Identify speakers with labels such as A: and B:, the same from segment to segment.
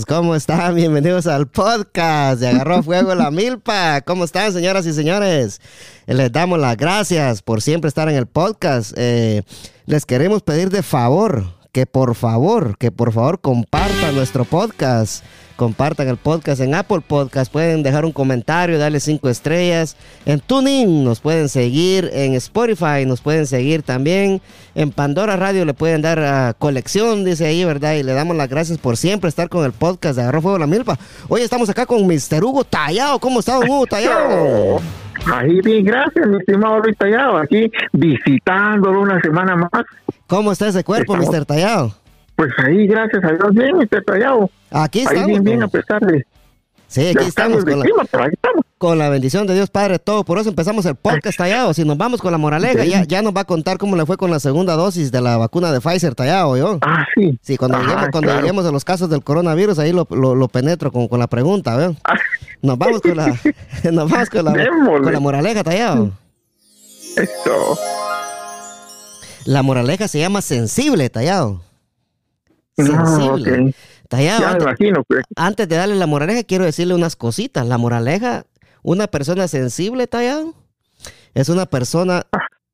A: amigos? ¿Cómo están? Bienvenidos al podcast de Agarró Fuego la Milpa. ¿Cómo están, señoras y señores? Les damos las gracias por siempre estar en el podcast. Eh, les queremos pedir de favor que por favor, que por favor compartan nuestro podcast compartan el podcast en Apple Podcast, pueden dejar un comentario, darle cinco estrellas. En TuneIn nos pueden seguir, en Spotify nos pueden seguir también, en Pandora Radio le pueden dar a colección, dice ahí, ¿verdad? Y le damos las gracias por siempre estar con el podcast de Agarro Fuego la Milpa. Hoy estamos acá con Mr. Hugo Tallado. ¿Cómo está, Hugo Tallado?
B: Ahí bien, gracias, mi estimado Luis Tallado, aquí visitándolo una semana más.
A: ¿Cómo está ese cuerpo, Mr. Tallado?
B: Pues ahí, gracias a Dios, bien, está tallado.
A: Aquí
B: estamos. Ahí bien, bien, a pesar de.
A: Sí, aquí estamos con, la, con la bendición de Dios Padre todo. Por eso empezamos el podcast tallado. Si nos vamos con la moraleja, ya, ya nos va a contar cómo le fue con la segunda dosis de la vacuna de Pfizer tallado, ¿yo?
B: Ah, sí.
A: Sí, cuando, lleguemos, cuando lleguemos a los casos del coronavirus, ahí lo, lo, penetro con, con, la pregunta, ¿veo? Ah. Nos vamos con la, nos vamos con la, con la moraleja tallado.
B: Eso.
A: La moraleja se llama sensible tallado.
B: Sensible.
A: antes, de darle la moraleja, quiero decirle unas cositas. La moraleja, una persona sensible, tallado, es una persona,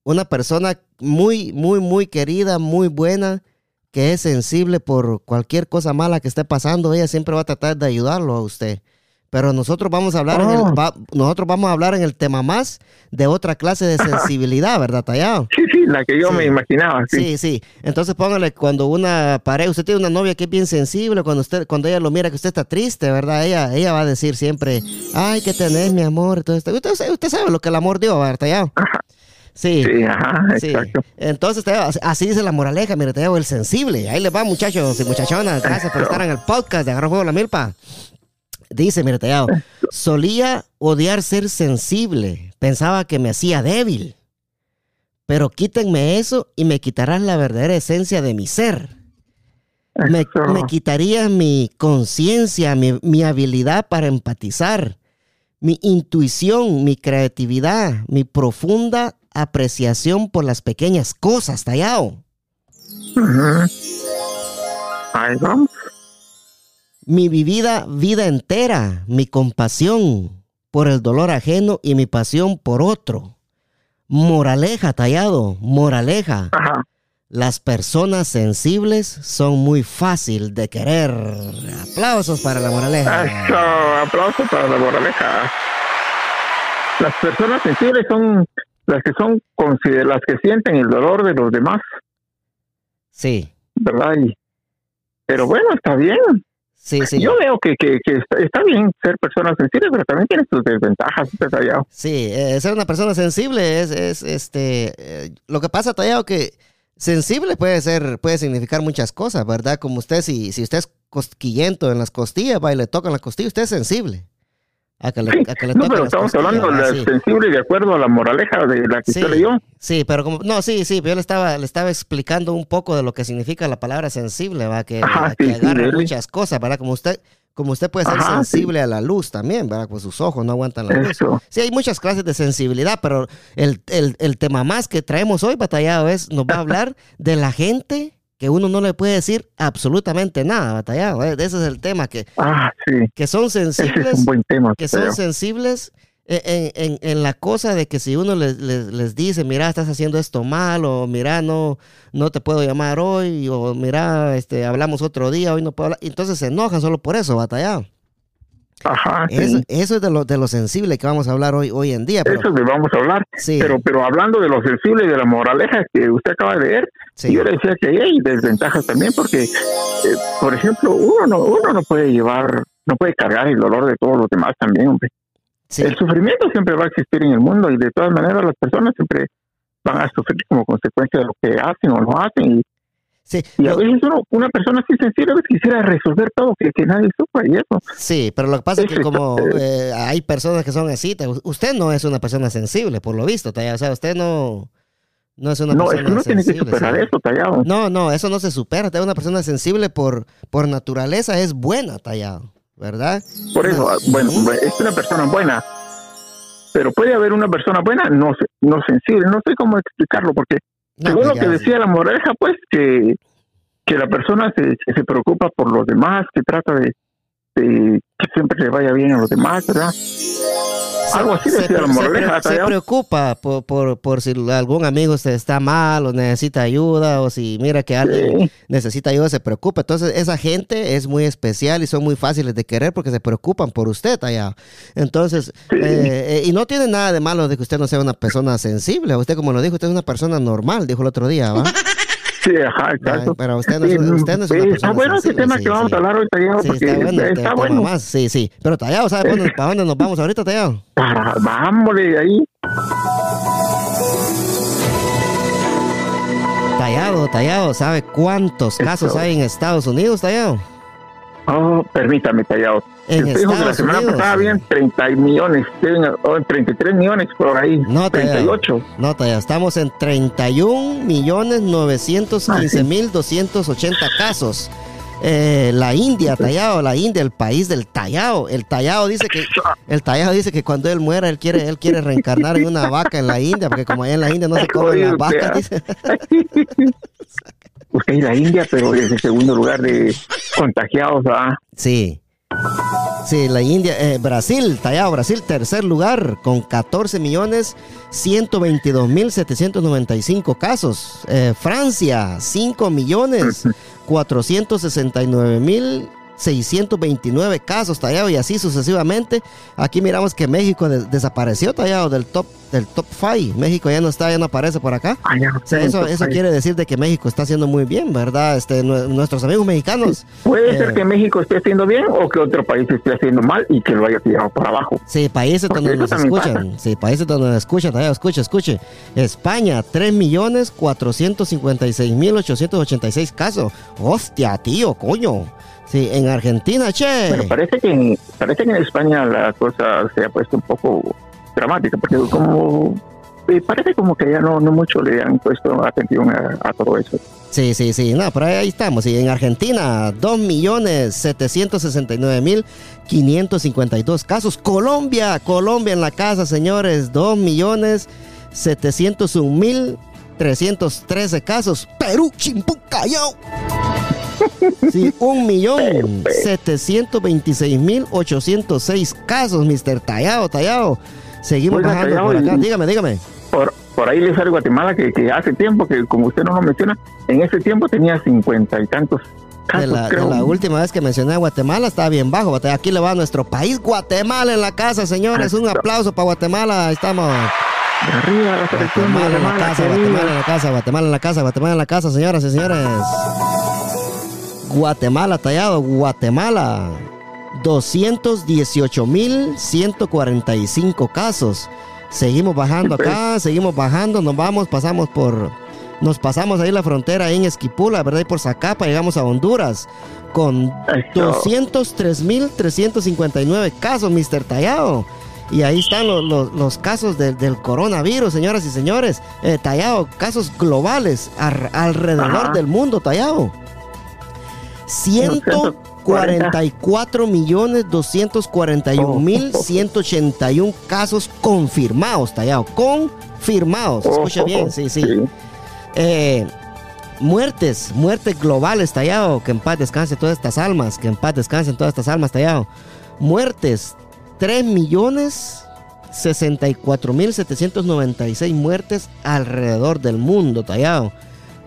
A: una persona muy, muy, muy querida, muy buena, que es sensible por cualquier cosa mala que esté pasando. Ella siempre va a tratar de ayudarlo a usted. Pero nosotros vamos a hablar en el, oh. nosotros vamos a hablar en el tema más de otra clase de sensibilidad, ¿verdad, Tallado?
B: Sí, sí, la que yo me imaginaba.
A: Sí. sí, Entonces póngale cuando una pareja, usted tiene una novia que es bien sensible, cuando usted, cuando ella lo mira que usted está triste, ¿verdad? Ella, ella va a decir siempre, ay, ¿qué tenés, mi amor? Entonces, usted, usted sabe lo que el amor dio, ¿verdad, Tallado? Sí.
B: Sí, ajá, exacto.
A: Entonces, así dice la moraleja, mire, te el sensible. Ahí les va, muchachos y muchachonas. Gracias por estar en el podcast de Agarro Juego la Milpa. Dice, mira, tallado, solía odiar ser sensible, pensaba que me hacía débil, pero quítenme eso y me quitarán la verdadera esencia de mi ser. Me, me quitaría mi conciencia, mi, mi, habilidad para empatizar, mi intuición, mi creatividad, mi profunda apreciación por las pequeñas cosas, tallado.
B: Ahí vamos
A: mi vivida vida entera, mi compasión por el dolor ajeno y mi pasión por otro. Moraleja, tallado, moraleja. Las personas sensibles son muy fácil de querer. Aplausos para la moraleja.
B: Eso, aplausos para la moraleja. Las personas sensibles son las que son las que sienten el dolor de los demás.
A: Sí.
B: ¿Verdad? pero bueno, está bien.
A: Sí, sí.
B: Yo veo que, que, está, bien ser persona sensible, pero también tiene sus desventajas, Tallado.
A: Sí, eh, ser una persona sensible es, es este, eh, lo que pasa, Tallado, que sensible puede ser, puede significar muchas cosas, ¿verdad? Como usted, si, si usted es cosquillento en las costillas, va y le tocan las costillas, usted es sensible.
B: A que le, a que le no, pero estamos hablando de sensible de acuerdo a la moraleja de la que
A: sí,
B: usted leyó.
A: Sí, pero como, no, sí, sí, pero yo le estaba, le estaba explicando un poco de lo que significa la palabra sensible, va, que, que agarra muchas cosas, ¿verdad? Como usted, como usted puede ser sensible a la luz también, ¿verdad? Pues sus ojos no aguantan la luz. Sí, hay muchas clases de sensibilidad, pero el, el, el tema más que traemos hoy, batallado, es, nos va a hablar de la gente que uno no le puede decir absolutamente nada, batallado. ¿eh? Ese es el tema, que,
B: ah,
A: que son sensibles.
B: Es un buen tema,
A: que son sensibles en, en, en, la cosa de que si uno les, les, dice, mira, estás haciendo esto mal, o mira, no, no te puedo llamar hoy, o mira, este, hablamos otro día, hoy no puedo hablar. Entonces se enojan solo por eso, batallado.
B: Ajá,
A: eso, eso, es de lo, de lo sensible que vamos a hablar hoy, hoy en día.
B: Pero, eso que vamos a hablar. Pero, pero hablando de lo sensible y de la moraleja que usted acaba de leer, yo le decía que hay desventajas también porque, eh, por ejemplo, uno no, uno no puede llevar, no puede cargar el dolor de todos los demás también, hombre. El sufrimiento siempre va a existir en el mundo y de todas maneras las personas siempre van a sufrir como consecuencia de lo que hacen o no hacen y
A: Sí,
B: y a veces una persona así sencilla quisiera resolver todo, que, que nadie sufra y eso.
A: Sí, pero lo que pasa es que como eh, hay personas que son así, usted no es una persona sensible, por lo visto, o sea, usted no, no es una
B: no,
A: persona
B: no tiene que superar eso, Tallado.
A: No, no, eso no se supera, una persona sensible por, por naturaleza es buena, Tallado, ¿verdad?
B: Por eso, bueno, es una persona buena, pero puede haber una persona buena no, no sensible, no sé cómo explicarlo, porque según pues lo que decía la moraleja, pues que, que la persona se, se preocupa por los demás, que trata de, este, que siempre le vaya bien a los demás, ¿verdad? Algo así
A: se,
B: decía la moraleja.
A: Se, preocupa por, por, por, si algún amigo se está mal o necesita ayuda o si mira que alguien necesita ayuda, se preocupa. Entonces, esa gente es muy especial y son muy fáciles de querer porque se preocupan por usted allá. Entonces, eh, y no tiene nada de malo de que usted no sea una persona sensible. Usted, como lo dijo, usted es una persona normal, dijo el otro día, ¿va?
B: Sí, ajá, exacto.
A: pero usted no, es, usted no es una
B: sí, Está bueno ese tema que vamos a hablar hoy, Tallado, sí, está bueno. Está bueno.
A: Más. Sí, sí. Pero Tallado, ¿sabe para dónde, para dónde nos vamos ahorita, Tallado?
B: Vámonos de ahí.
A: Tallado, Tallado, ¿sabe cuántos casos hay en Estados Unidos, Tallado?
B: Oh, permítame, Tallado. En Usted dijo que la semana Unidos, pasada habían 30 millones, o 33 millones por ahí. No, 38.
A: No, Tallado, estamos en 31 millones 915 mil 280 casos. Eh, la India, Tallado, la India, el país del Tallado. El Tallado dice que el Tallado dice que cuando él muera él quiere él quiere reencarnar en una vaca en la India, porque como allá en la India no se comen las vacas, dice.
B: Usted es la India, pero es el segundo lugar de contagiados, ¿ah?
A: Sí. Sí, la India, eh, Brasil, Tallado, Brasil, tercer lugar con 14 millones 122 mil 795 casos. Eh, Francia, 5 millones 469 mil 629 casos tallado y así sucesivamente. Aquí miramos que México desapareció tallado del top del top 5. México ya no está, ya no aparece por acá. Ah, eso eso quiere decir de que México está haciendo muy bien, ¿verdad? Este nuestros amigos mexicanos.
B: Puede ser eh, que México esté haciendo bien o que otro país esté haciendo mal y que lo haya tirado por abajo.
A: Sí, países donde nos escuchan. Sí, países donde nos escuchan, escuche, escuche. España, 3 millones 456 mil 886 casos. Hostia, tío, coño. Sí, en Argentina, che.
B: Bueno, parece que, en, parece que en España la cosa se ha puesto un poco dramática, porque como parece como que ya no, no mucho le han puesto atención a, todo eso.
A: Sí, sí, sí, no, pero ahí estamos. Sí, en Argentina, 2.769.552 casos. Colombia, Colombia en la casa, señores, 2.701.313 casos. Perú, Chimpucayao. Sí, un millón setecientos veintiséis mil ochocientos seis casos, Mr. Tallado, Tallado. Seguimos bajando por acá. dígame, dígame.
B: Por, por ahí le sale Guatemala que, que, hace tiempo, que como usted no lo menciona, en ese tiempo tenía cincuenta y tantos casos.
A: De la, última vez que mencioné a Guatemala estaba bien bajo. Aquí le va a nuestro país, Guatemala en la casa, señores. Un aplauso para Guatemala. Estamos.
B: arriba la
A: Guatemala, en la casa, Guatemala en la casa, Guatemala en la casa, Guatemala en la casa, señoras y señores. Guatemala, tallado, Guatemala. 218.145 casos. Seguimos bajando acá, seguimos bajando, nos vamos, pasamos por... Nos pasamos ahí la frontera en Esquipula, ¿verdad? Y por Zacapa llegamos a Honduras con 203.359 casos, Mr. Tallado. Y ahí están los, casos del coronavirus, señoras y señores. Eh, tallado, casos globales alrededor del mundo, Tallado. 144 millones 241 mil 181 casos confirmados, tallado. Confirmados. Escucha bien, sí, sí. Eh, muertes, muertes globales, tallado. Que en paz descanse todas estas almas. Que en paz descansen todas estas almas, tallado. Muertes, 3 millones 64 mil 796 muertes alrededor del mundo, tallado.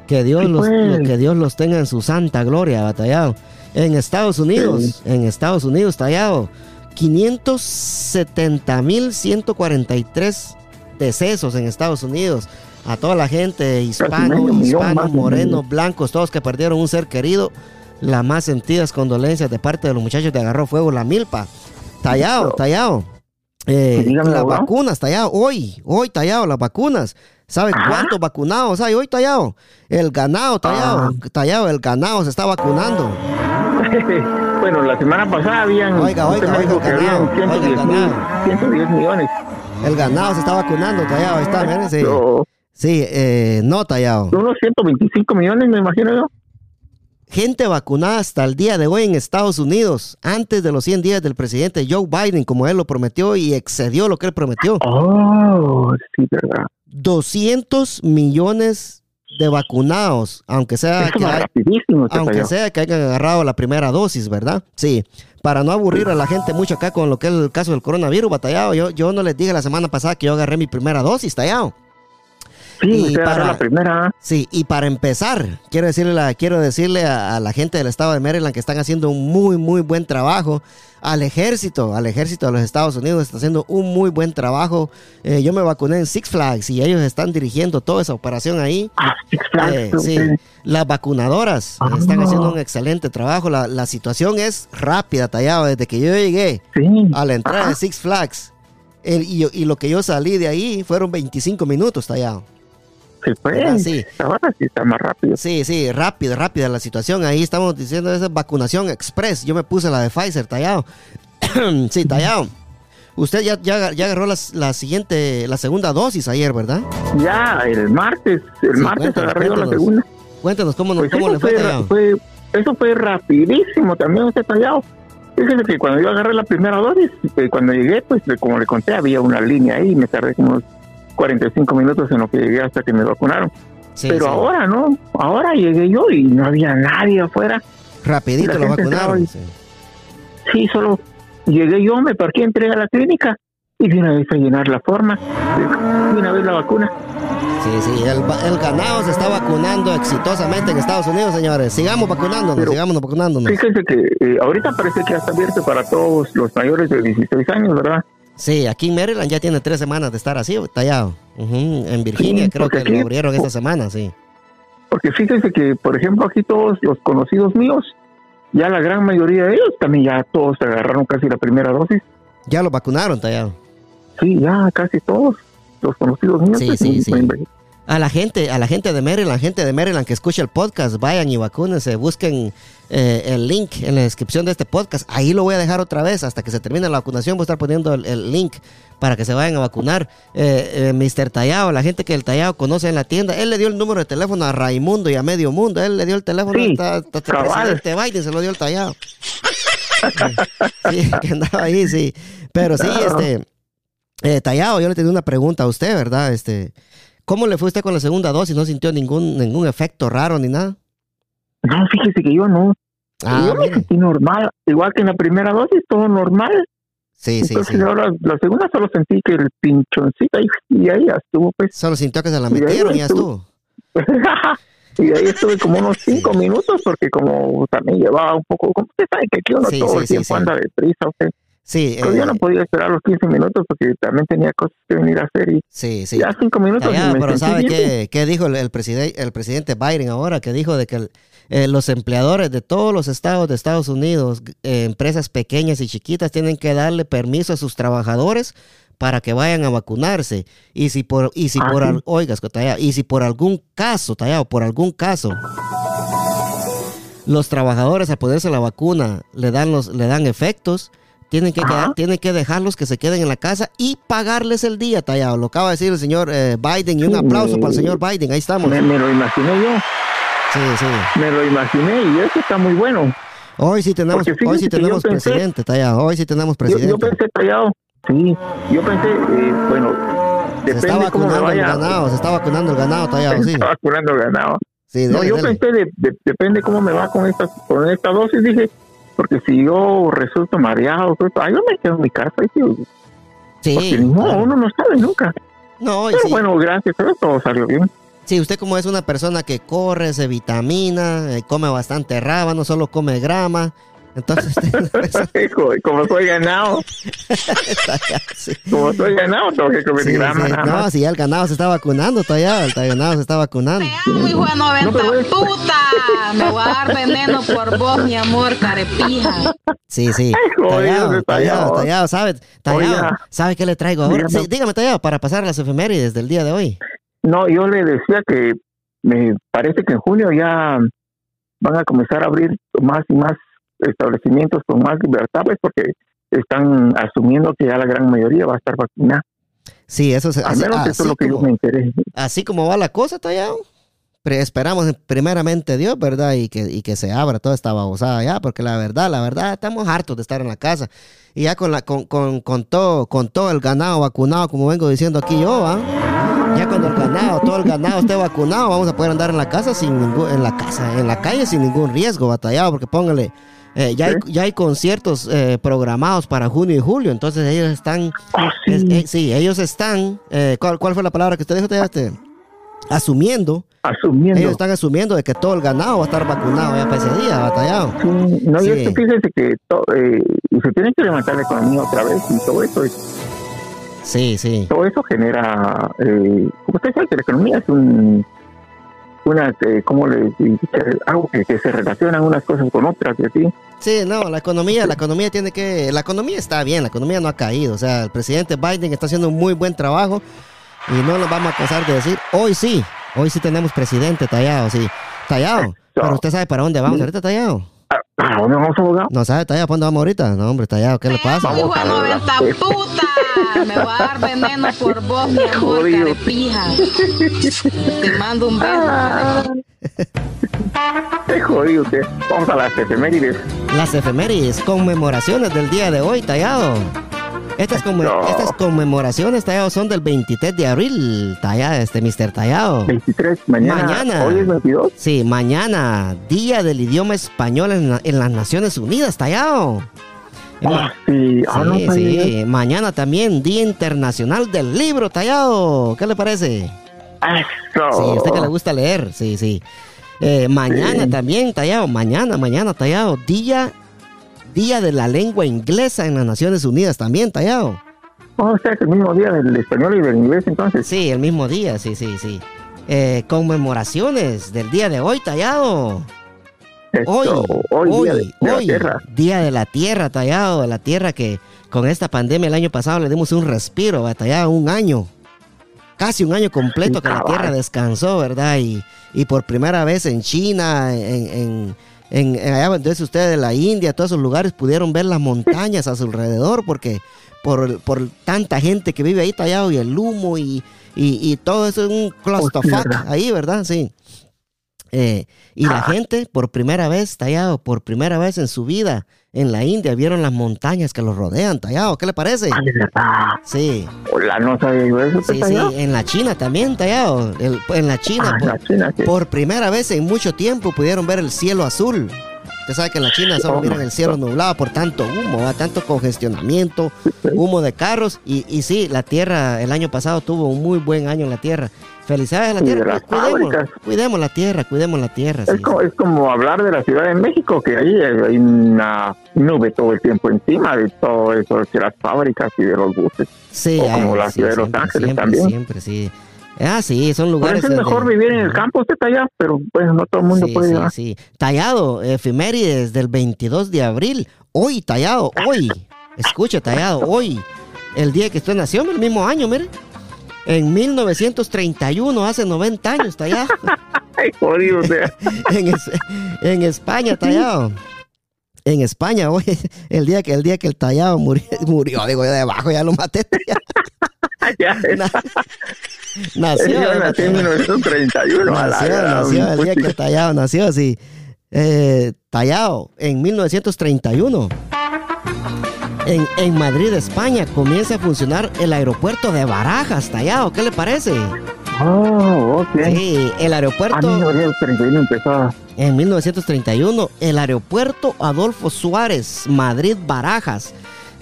A: Que Dios, los, pues. que Dios los tenga en su santa gloria, batallado. En Estados Unidos, en Estados Unidos, tallado. 570.143 decesos en Estados Unidos. A toda la gente, hispano, hispanos, morenos, blancos, todos que perdieron un ser querido. Las más sentidas condolencias de parte de los muchachos de Agarró Fuego, la milpa. Tallado, tallado. Eh, las vacunas, tallado. Hoy, hoy, tallado, las vacunas. ¿Sabe cuántos vacunados hay hoy, Tallado? El ganado, Tallado. Ah. Tallado, el ganado se está vacunando.
B: Bueno, la semana pasada habían.
A: Oiga, oiga, oiga, el ganado.
B: 110, millones.
A: El ganado se está vacunando, Tallado. Ahí está, miren, sí. Sí, eh, no, Tallado.
B: Unos 125 millones, me imagino yo.
A: Gente vacunada hasta el día de hoy en Estados Unidos, antes de los 100 días del presidente Joe Biden, como él lo prometió y excedió lo que él prometió.
B: Oh, sí, verdad.
A: 200 millones de vacunados, aunque sea que, aunque sea que hayan agarrado la primera dosis, ¿verdad? Sí, para no aburrir a la gente mucho acá con lo que es el caso del coronavirus, batallado, yo, yo no les dije la semana pasada que yo agarré mi primera dosis, tallado.
B: Sí, para la primera.
A: Sí, y para empezar, quiero decirle, la, quiero decirle a, la gente del estado de Maryland que están haciendo un muy, muy buen trabajo. Al ejército, al ejército de los Estados Unidos está haciendo un muy buen trabajo. Eh, yo me vacuné en Six Flags y ellos están dirigiendo toda esa operación ahí.
B: Ah, Six Flags.
A: Eh, sí, las vacunadoras ah. están haciendo un excelente trabajo. La, la, situación es rápida, tallado. Desde que yo llegué a la entrada de Six Flags y, y, lo que yo salí de ahí fueron 25 minutos, tallado.
B: Sí, pues. Sí. Ahora sí está más rápido.
A: Sí, sí, rápido, rápida la situación. Ahí estamos diciendo esa vacunación express. Yo me puse la de Pfizer, tallado. sí, tallado. Usted ya, ya, ya agarró la, siguiente, la segunda dosis ayer, ¿verdad?
B: Ya, el martes. El martes agarró la segunda.
A: Cuéntanos cómo, pues cómo le fue,
B: fue, Eso fue rapidísimo también, usted tallado. Fíjese que cuando yo agarré la primera dosis, eh, cuando llegué, pues como le conté, había una línea ahí y me tardé como 45 minutos en lo que llegué hasta que me vacunaron. Pero ahora no, ahora llegué yo y no había nadie afuera.
A: Rapidito lo vacunaron.
B: sí. solo llegué yo, me parqué, entré a la clínica y de una vez a llenar la forma, de una vez la vacuna.
A: Sí, sí, el, ganado se está vacunando exitosamente en Estados Unidos, señores. Sigamos vacunándonos, sigamos vacunándonos.
B: Fíjense que eh, ahorita parece que ya está abierto para todos los mayores de 16 años, ¿verdad?
A: Sí, aquí en Maryland ya tiene tres semanas de estar así, tallado. En Virginia creo que lo abrieron esta semana, sí.
B: Porque fíjense que, por ejemplo, aquí todos los conocidos míos, ya la gran mayoría de ellos también ya todos se agarraron casi la primera dosis.
A: Ya lo vacunaron, tallado.
B: Sí, ya casi todos los conocidos míos.
A: Sí, pues, sí, sí a la gente, a la gente de Maryland, la gente de Maryland que escucha el podcast, vayan y vacúnense, busquen eh, el link en la descripción de este podcast. Ahí lo voy a dejar otra vez hasta que se termine la vacunación. Voy a estar poniendo el, link para que se vayan a vacunar. Eh, eh, Mr. Tallado, la gente que el Tallado conoce en la tienda, él le dio el número de teléfono a Raimundo y a Medio Mundo. Él le dio el teléfono
B: sí,
A: hasta, hasta presidente Biden, se lo dio el Tallado. sí, que andaba ahí, sí. Pero sí, este, Tallado, yo le tenía una pregunta a usted, ¿verdad? Este. ¿Cómo le fue usted con la segunda dosis? ¿No sintió ningún, ningún efecto raro ni nada?
B: No, fíjese que yo no. Ah, yo me sentí normal, igual que en la primera dosis, todo normal.
A: Sí, sí, sí.
B: ahora la segunda solo sentí que el pinchoncito ahí, y ahí ya estuvo, pues.
A: Solo sintió que se la metieron y, ya estuvo.
B: y ahí estuve como unos cinco minutos porque como también llevaba un poco, como usted sabe que aquí uno todo el tiempo anda deprisa, usted.
A: Sí.
B: Pero yo no eh, podía esperar los 15 minutos porque también tenía cosas que venir a hacer y
A: sí, sí.
B: ya cinco minutos.
A: pero ¿sabe qué, qué, dijo el, el, el presidente Biden ahora? Que dijo de que eh, los empleadores de todos los estados de Estados Unidos, eh, empresas pequeñas y chiquitas, tienen que darle permiso a sus trabajadores para que vayan a vacunarse. Y si por, y si ah, por, oigas, y si por algún caso, tallado, por algún caso, los trabajadores al ponerse la vacuna le dan los, le dan efectos, tienen que, quedar, tienen que dejarlos que se queden en la casa y pagarles el día, tallado. Lo acaba de decir el señor eh, Biden y un aplauso para el señor Biden. Ahí estamos.
B: Me, lo imaginé yo.
A: Sí, sí.
B: Me lo imaginé y eso está muy bueno.
A: Hoy sí tenemos, hoy sí tenemos presidente, tallado. Hoy sí tenemos presidente.
B: Yo, pensé, tallado. Sí, yo pensé, eh, bueno,
A: se está vacunando el ganado, se está vacunando el ganado, tallado, sí. Se está
B: vacunando el ganado. Sí, no, yo pensé, de, depende cómo me va con esta, con esta dosis, dije, porque si yo resulto mareado, pues, yo me quedo en mi casa. Sí. Porque no, uno no sabe nunca.
A: No,
B: Pero bueno, gracias a todo salió bien.
A: Sí, usted como es una persona que corre, se vitamina, eh, come bastante no solo come grama, entonces,
B: como soy ganado, como soy ganado, tengo que comer grama.
A: no, si ya el ganado se está vacunando todavía, el ganado se está vacunando.
C: Me amo, hijo de 90 puta. Me voy a dar veneno por vos, mi amor, carepija.
A: Sí, sí. Tallado, tallado, tallado, ¿sabe? Tallado, ¿sabe qué le traigo ahora? Sí, dígame, tallado, para pasar las efemérides del día de hoy.
B: No, yo le decía que me parece que en junio ya van a comenzar a abrir más y más establecimientos con más libertades porque están asumiendo que ya la gran mayoría va a estar vacunada.
A: Sí, eso, es,
B: así, eso es lo que yo me interesa.
A: Así como va la cosa, Tallado. Esperamos primeramente Dios, ¿verdad? Y que, y que se abra toda esta babosada ya, porque la verdad, la verdad, estamos hartos de estar en la casa. Y ya con, la, con, con, con todo, con todo el ganado vacunado, como vengo diciendo aquí yo, ¿ah? Ya cuando el ganado, todo el ganado esté vacunado, vamos a poder andar en la casa sin ningún, en la casa, en la calle sin ningún riesgo, batallado, porque póngale, Eh, ya, hay, ya hay conciertos eh, programados para junio y julio, entonces ellos están...
B: Ah,
A: sí. ellos están... ¿cuál, ¿cuál, fue la palabra que usted dijo? Este, asumiendo.
B: Asumiendo.
A: Ellos están asumiendo de que todo el ganado va a estar vacunado ya para ese día, batallado.
B: Sí, no, y esto fíjese que se tiene que levantar la economía otra vez y todo eso
A: Sí, sí.
B: Todo eso genera, eh, como usted sabe que la economía es un, una, eh, ¿cómo le algo que, se relacionan unas cosas con otras y así.
A: Sí, no, la economía, la economía tiene que, la economía está bien, la economía no ha caído, o sea, el presidente Biden está haciendo un muy buen trabajo y no nos vamos a cansar de decir, hoy sí, hoy sí tenemos presidente tallado, sí, tallado, pero usted sabe para dónde vamos ahorita tallado.
B: ¿Para dónde vamos, abogado?
A: No sabe, tallado, ¿para dónde vamos ahorita? No, hombre, tallado, ¿qué le pasa?
C: De 90 puta, me va a dar veneno por vos, mi amor, carepija. Te mando un beso.
B: Qué jodido usted. Vamos a las efemérides.
A: Las efemérides, conmemoraciones del día de hoy, tallado. Estas, conmemoraciones, Tallado, son del 23 de abril, Tallado, este Mr. Tallado.
B: 23, mañana. Mañana. ¿Hoy es 22?
A: Sí, mañana, Día del Idioma Español en, las Naciones Unidas, Tallado.
B: Ah, sí, ah,
A: sí, Mañana también, Día Internacional del Libro, Tallado. ¿Qué le parece?
B: Eso.
A: Sí, a usted que le gusta leer, sí, sí. Eh, mañana también, Tallado, mañana, mañana, Tallado, Día Día de la Lengua Inglesa en las Naciones Unidas también, Tallado.
B: Oh, o sea, es el mismo día del español y del inglés entonces.
A: Sí, el mismo día, sí, sí, sí. Eh, conmemoraciones del día de hoy, Tallado. Hoy, hoy, día de, la tierra. Día de la tierra, Tallado, de la tierra que con esta pandemia el año pasado le dimos un respiro, Tallado, un año. Casi un año completo que la tierra descansó, ¿verdad? Y, y por primera vez en China, en en, allá entonces ustedes de la India, todos esos lugares pudieron ver las montañas a su alrededor porque por, por tanta gente que vive ahí tallado y el humo y, y, todo eso es un clusterfuck ahí, ¿verdad? Sí. Eh, y la ah. gente por primera vez, tallado, por primera vez en su vida en la India, vieron las montañas que los rodean, tallado. ¿Qué le parece? Sí.
B: Hola, no sabía eso.
A: Sí, sí, en la China también, tallado. en la China, ah, por, China por, primera vez en mucho tiempo pudieron ver el cielo azul. Usted sabe que en la China solo miran el cielo nublado por tanto humo, tanto congestionamiento, humo de carros. Y, y sí, la Tierra el año pasado tuvo un muy buen año en la Tierra. Felicidades a la tierra. Cuidemos, cuidemos, la tierra, cuidemos la tierra.
B: Es, como, es, como, hablar de la Ciudad de México, que ahí hay una nube todo el tiempo encima de todo eso, de las fábricas y de los buses.
A: Sí,
B: o como la Ciudad de Los Ángeles también.
A: Siempre, sí. Ah, sí, son lugares.
B: es mejor vivir en el campo, usted allá, pero pues no todo el mundo puede
A: ir. Sí, sí. Tallado, efemérides del 22 de abril. Hoy, tallado, hoy. Escucha, tallado, hoy. El día que usted nació, el mismo año, mire. En 1931, hace 90 años, tallado.
B: Ay, jodido,
A: en, en, España, tallado. En España, hoy, el día que el día que el tallado murió, murió digo yo debajo, ya lo maté.
B: ya,
A: nació,
B: nació en 1931.
A: Nació, nació el día que el tallado nació, sí. Eh, tallado en 1931 en, Madrid, España, comienza a funcionar el aeropuerto de Barajas, tallado. ¿Qué le parece?
B: Oh, ok.
A: Sí, el aeropuerto.
B: En 1931 empezó.
A: En 1931, el aeropuerto Adolfo Suárez, Madrid Barajas,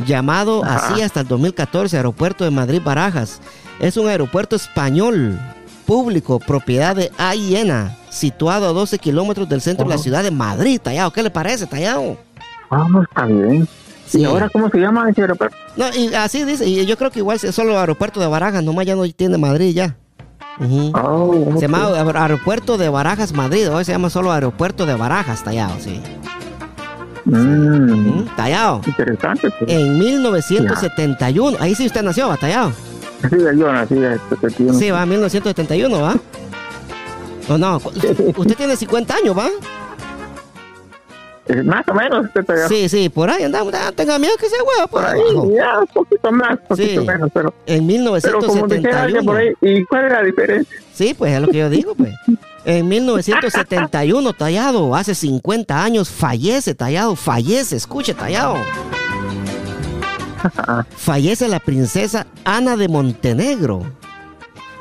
A: llamado así hasta el 2014, Aeropuerto de Madrid Barajas. Es un aeropuerto español, público, propiedad de AIENA, situado a 12 kilómetros del centro de la ciudad de Madrid, tallado. ¿Qué le parece, tallado?
B: Ah, está bien. ¿Y ahora cómo se llama ese aeropuerto?
A: No, y así dice, y yo creo que igual es solo aeropuerto de Barajas, nomás ya no tiene Madrid ya.
B: Oh,
A: se llama Aeropuerto de Barajas Madrid, hoy se llama solo Aeropuerto de Barajas, tallado, sí.
B: Mm.
A: Tallado.
B: Interesante. Pues.
A: En 1971, ahí sí usted nació, ¿va? Tallado.
B: Sí, yo nací en 71.
A: Sí, va, 1971, ¿va? ¿O no? Usted tiene 50 años, ¿va?
B: Más o menos.
A: Sí, sí, por ahí andamos. Tenga miedo que sea huevo por ahí.
B: Ya, un poquito más, poquito menos, pero.
A: En 1971.
B: por ahí, ¿y cuál es la diferencia?
A: Sí, pues es lo que yo digo, pues. En 1971, Tallado, hace 50 años, fallece, Tallado, fallece, escuche, Tallado. fallece la princesa Ana de Montenegro.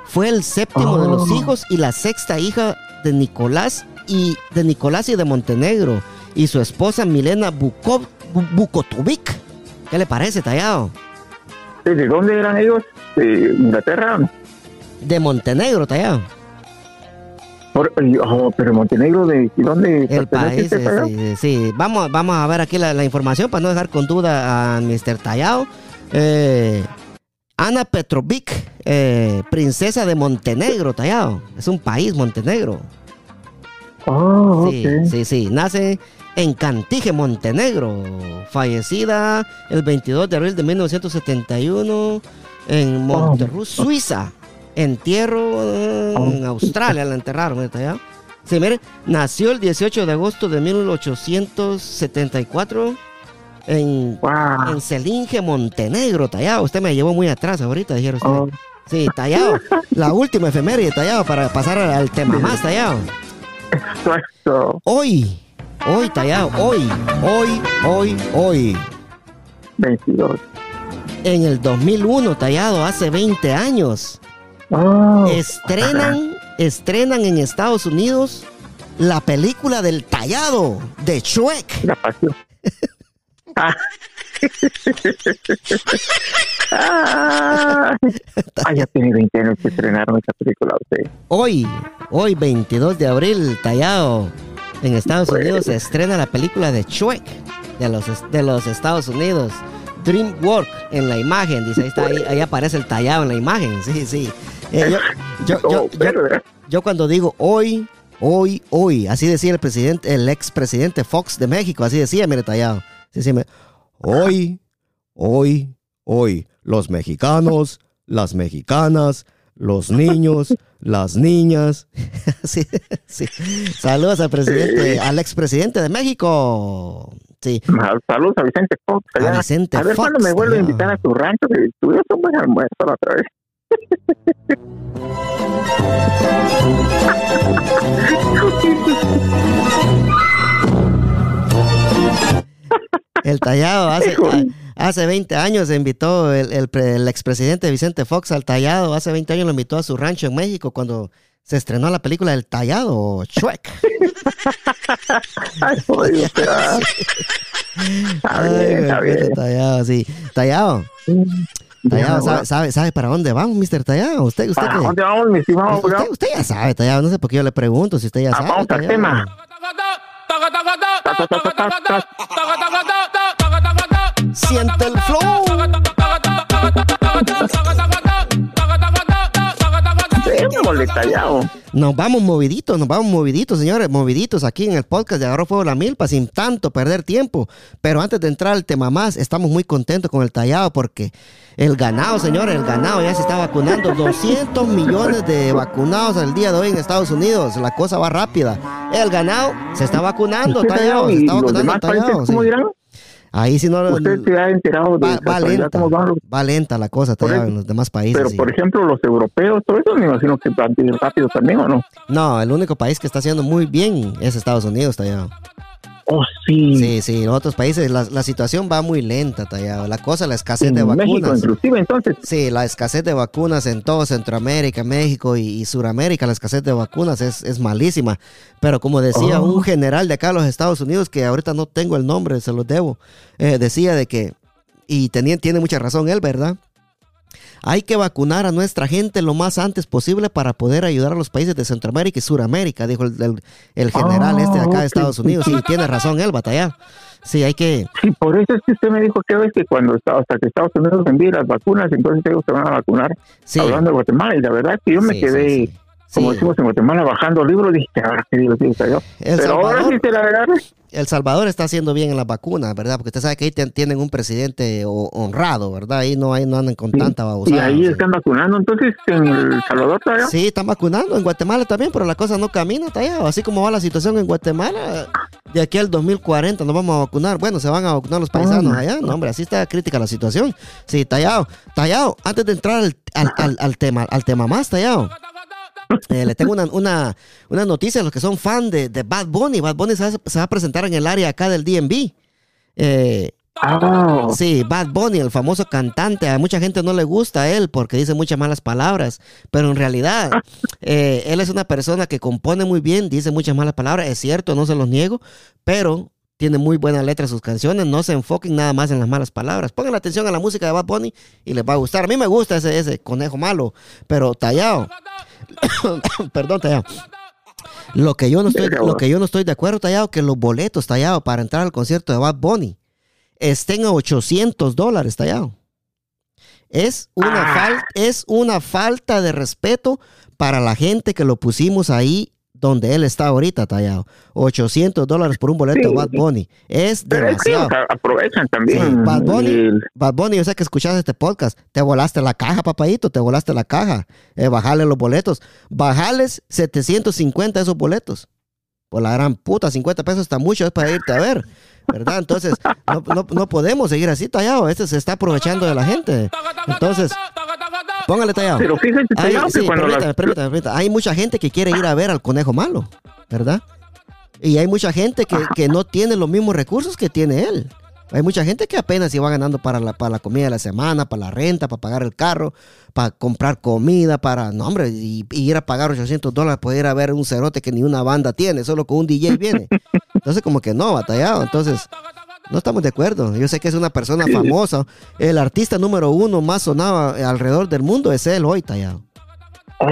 A: Fue el séptimo de los oh. hijos y la sexta hija de Nicolás y de Nicolás y de Montenegro y su esposa Milena Bukov, Bukotovic. ¿Qué le parece, Tallado?
B: ¿De dónde eran ellos? ¿De Inglaterra?
A: De Montenegro, Tallado.
B: oh, pero Montenegro, ¿de dónde?
A: El país, sí, sí, Vamos, vamos a ver aquí la, información para no dejar con duda a Mr. Tallado. Eh, Ana Petrovic, eh, princesa de Montenegro, Tallado. Es un país, Montenegro.
B: Oh,
A: sí, sí, sí. Nace en Cantije, Montenegro. Fallecida el 22 de abril de 1971 en Monterrey, Suiza. Entierro en Australia, la enterraron. Sí, mire, nació el 18 de agosto de 1874 en, en Celinge, Montenegro, tallado. Usted me llevó muy atrás ahorita, dijeron usted. Oh. Sí, tallado. La última efeméride, tallado, para pasar al tema más, tallado. Hoy, hoy, tallado, hoy, hoy, hoy, hoy.
B: 22.
A: En el 2001, tallado, hace 20 años. Oh. Estrenan, estrenan en Estados Unidos la película del tallado de Shrek.
B: La pasión. Ah. ah, ya tiene 20 años que estrenaron esa película usted.
A: Hoy, hoy 22 de abril, tallado en Estados. Unidos, se estrena la película de Shrek de los, de los Estados Unidos. DreamWorks en la imagen, dice, ahí, está, ahí, aparece el tallado en la imagen, sí, sí. Eh, yo, yo, yo, cuando digo hoy, hoy, hoy, así decía el presidente, el ex presidente Fox de México, así decía, mire, tallado hoy, hoy, hoy, los mexicanos, las mexicanas, los niños, las niñas. sí, sí. Saludos al presidente, al expresidente de México. Sí.
B: Saludos a Vicente Fox.
A: A, Vicente
B: a ver cuando me vuelve a invitar a tu rancho, que tuvieron un buen almuerzo la otra vez.
A: El tallado hace, hace 20 años invitó el, el, expresidente Vicente Fox al tallado. Hace 20 años lo invitó a su rancho en México cuando se estrenó la película El Tallado, Shrek.
B: Ay,
A: Tallado, sí. Tallado. Tallado, ¿sabe, sabe, para dónde vamos, Mr. Tallado? ¿Usted, usted
B: ¿Para dónde vamos, mi estimado?
A: Usted, usted, ya sabe, Tallado. No sé por qué yo le pregunto si usted ya ah, sabe.
B: Vamos al tema.
A: Siente el flow. Nos vamos moviditos, nos vamos moviditos, señores, moviditos aquí en el podcast de Agarró Fuego la Milpa sin tanto perder tiempo. Pero antes de entrar al tema más, estamos muy contentos con el tallado porque el ganado, señores, el ganado ya se está vacunando. 200 millones de vacunados al día de hoy en Estados Unidos. La cosa va rápida. El ganado se está vacunando, tallado. Se está vacunando, tallado. Ahí si no...
B: Usted se ha enterado de
A: va, lenta, va lenta la cosa todavía en los demás países.
B: Pero, por ejemplo, los europeos, todo eso me imagino que van rápido también, ¿o no?
A: No, el único país que está haciendo muy bien es Estados Unidos, todavía.
B: Oh, sí.
A: Sí, sí, en otros países la, la situación va muy lenta, tallado. La cosa, la escasez de vacunas.
B: México, inclusive, entonces.
A: Sí, la escasez de vacunas en todo Centroamérica, México y, y Suramérica, la escasez de vacunas es, es malísima. Pero como decía un oh. general de acá en los Estados Unidos, que ahorita no tengo el nombre, se lo debo, eh, decía de que, y tenía, tiene mucha razón él, ¿verdad? Hay que vacunar a nuestra gente lo más antes posible para poder ayudar a los países de Centroamérica y Suramérica, dijo el, el, general este de acá de ah, Estados Unidos. Y tiene razón él, batalla. Sí, hay que...
B: Sí, por eso es que usted me dijo que vez que cuando hasta que Estados Unidos vendía las vacunas, entonces ellos se van a vacunar. Hablando de Guatemala, y la verdad es que yo me quedé... Como decimos en Guatemala, bajando libros, dije, ahora qué divertido está yo. Pero ahora sí te la verdad.
A: El Salvador está haciendo bien en las vacunas, ¿verdad? Porque usted sabe que ahí tienen un presidente honrado, ¿verdad? Ahí no, ahí no andan con tanta babosada.
B: Y ahí están vacunando, entonces, en El Salvador todavía.
A: Sí, están vacunando, en Guatemala también, pero la cosa no camina todavía. Así como va la situación en Guatemala, de aquí al 2040 nos vamos a vacunar. Bueno, se van a vacunar los paisanos allá. No, hombre, así está crítica la situación. Sí, tallado, tallado, antes de entrar al, al, al tema, al tema más, tallado. Eh, le tengo una, una, una, noticia a los que son fan de, de Bad Bunny. Bad Bunny se va, a presentar en el área acá del DMV. Eh,
B: ah.
A: Sí, Bad Bunny, el famoso cantante. A mucha gente no le gusta a él porque dice muchas malas palabras. Pero en realidad, eh, él es una persona que compone muy bien, dice muchas malas palabras. Es cierto, no se los niego. Pero tiene muy buena letra sus canciones. No se enfoquen nada más en las malas palabras. Pongan atención a la música de Bad Bunny y les va a gustar. A mí me gusta ese, ese conejo malo, pero tallado. Perdón, tallado. Lo que yo no estoy, lo que yo no estoy de acuerdo, tallado, que los boletos tallado para entrar al concierto de Bad Bunny estén a 800 dólares, tallado. Es una, ah. es una falta de respeto para la gente que lo pusimos ahí donde él está ahorita tallado. 800 dólares por un boleto de Bad Bunny. Es demasiado.
B: aprovechan también.
A: Bad, Bunny, Bad Bunny, yo sé que escuchaste este podcast. Te volaste la caja, papadito. Te volaste la caja. Eh, bajarle los boletos. Bajales 750 esos boletos. Por la gran puta, 50 pesos está mucho, es para irte a ver. ¿Verdad? Entonces, no, podemos seguir así tallado. Este se está aprovechando de la gente. Entonces, póngale tallado.
B: Pero fíjense,
A: hay, hay mucha gente que quiere ir a ver al conejo malo, ¿verdad? Y hay mucha gente que, que no tiene los mismos recursos que tiene él. Hay mucha gente que apenas iba ganando para la, para la comida de la semana, para la renta, para pagar el carro, para comprar comida, para, no hombre, y, ir a pagar 800 dólares para ir a ver un cerote que ni una banda tiene, solo con un DJ viene. Entonces como que no, batallado. Entonces, no estamos de acuerdo. Yo sé que es una persona famosa. El artista número uno más sonado alrededor del mundo es él hoy, tallado.
B: Oh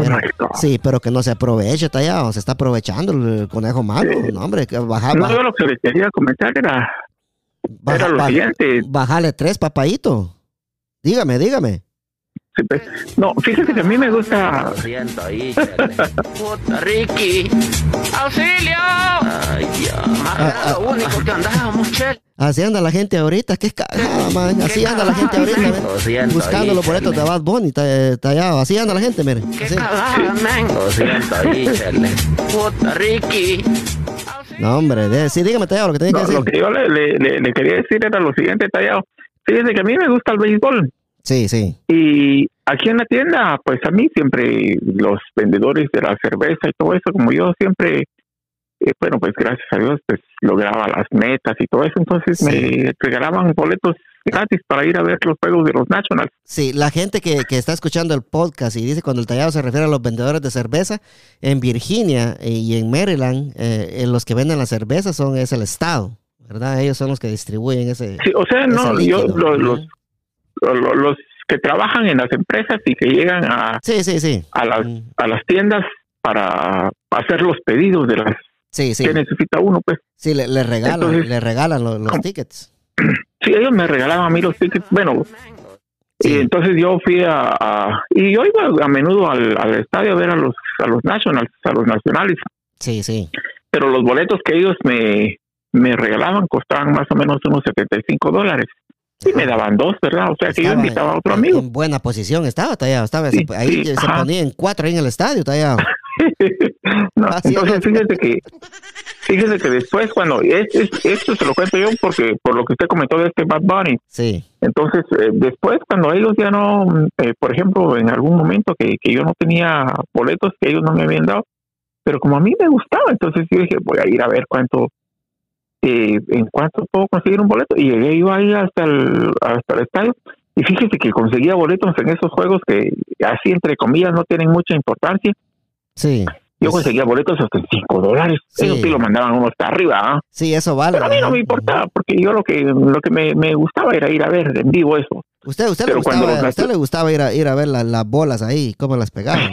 A: sí, pero que no se aproveche, tallado. Se está aprovechando el conejo malo. No, hombre, que baja,
B: No, yo lo que quería comentar era Baja, lo siguiente.
A: Bájale tres, papadito. Dígame, dígame.
B: Pues, no, fíjese que a mí me gusta.
D: Puta, Ricky. ¡Auxilio! Ay, Dios. Ah, ah, lo único que andábamos, chel.
A: Así anda la gente ahorita, qué cagada, man. Así anda la gente ahorita, buscando los boletos de Bad Bunny tallado. Así anda la gente, miren.
D: Qué cagada, man. Lo siento ahí, Puta, Ricky.
A: No, hombre, sí, dígame, Tallado, lo que tenía que decir.
B: Lo que yo le, le, le, quería decir era lo siguiente, Tallado. Fíjese que a mí me gusta el béisbol.
A: Sí, sí.
B: Y aquí en la tienda, pues a mí siempre los vendedores de la cerveza y todo eso, como yo siempre, eh, bueno, pues gracias a Dios, pues lograba las metas y todo eso, entonces me regalaban boletos gratis para ir a ver los juegos de los Nationals.
A: Sí, la gente que, que, está escuchando el podcast y dice cuando el tallado se refiere a los vendedores de cerveza, en Virginia y en Maryland, eh, los que venden la cerveza son es el Estado, ¿verdad? Ellos son los que distribuyen ese.
B: Sí, o sea, no, yo, los, los, que trabajan en las empresas y que llegan a,
A: sí, sí, sí.
B: a, las, mm. a las tiendas para hacer los pedidos de las
A: sí, sí.
B: que necesita uno, pues.
A: Sí, le, regalan, le regalan los tickets.
B: Sí, ellos me regalaban a mí los tickets. Bueno, y entonces yo fui a, y yo iba a menudo al, al, estadio a ver a los a los nationals, a los nacionales.
A: Sí, sí.
B: Pero los boletos que ellos me, me regalaban costaban más o menos unos 75 dólares. Y me daban dos, ¿verdad? O sea que yo invitaba a otro amigo.
A: En buena posición estaba tallado, estaba ahí se ponía en cuatro ahí en el estadio tallado.
B: no, entonces fíjese que fíjese que después cuando esto se lo cuento yo porque por lo que usted comentó de este Bad Bunny
A: sí
B: entonces eh, después cuando ellos ya no eh, por ejemplo en algún momento que, que yo no tenía boletos que ellos no me habían dado pero como a mí me gustaba entonces yo dije voy a ir a ver cuánto eh, en cuánto puedo conseguir un boleto y llegué yo ahí hasta el hasta el estadio y fíjese que conseguía boletos en esos juegos que así entre comillas no tienen mucha importancia
A: Sí.
B: Yo conseguía boletos hasta 5 dólares. Sí. Ellos sí lo mandaban uno hasta arriba. ¿ah?
A: Sí, eso vale.
B: Pero a mí no me importaba, porque yo lo que lo que me, me gustaba era ir a ver en vivo eso.
A: ¿Usted, usted, le, gustaba, usted le gustaba ir a, ir a ver las bolas ahí, cómo las pegaban?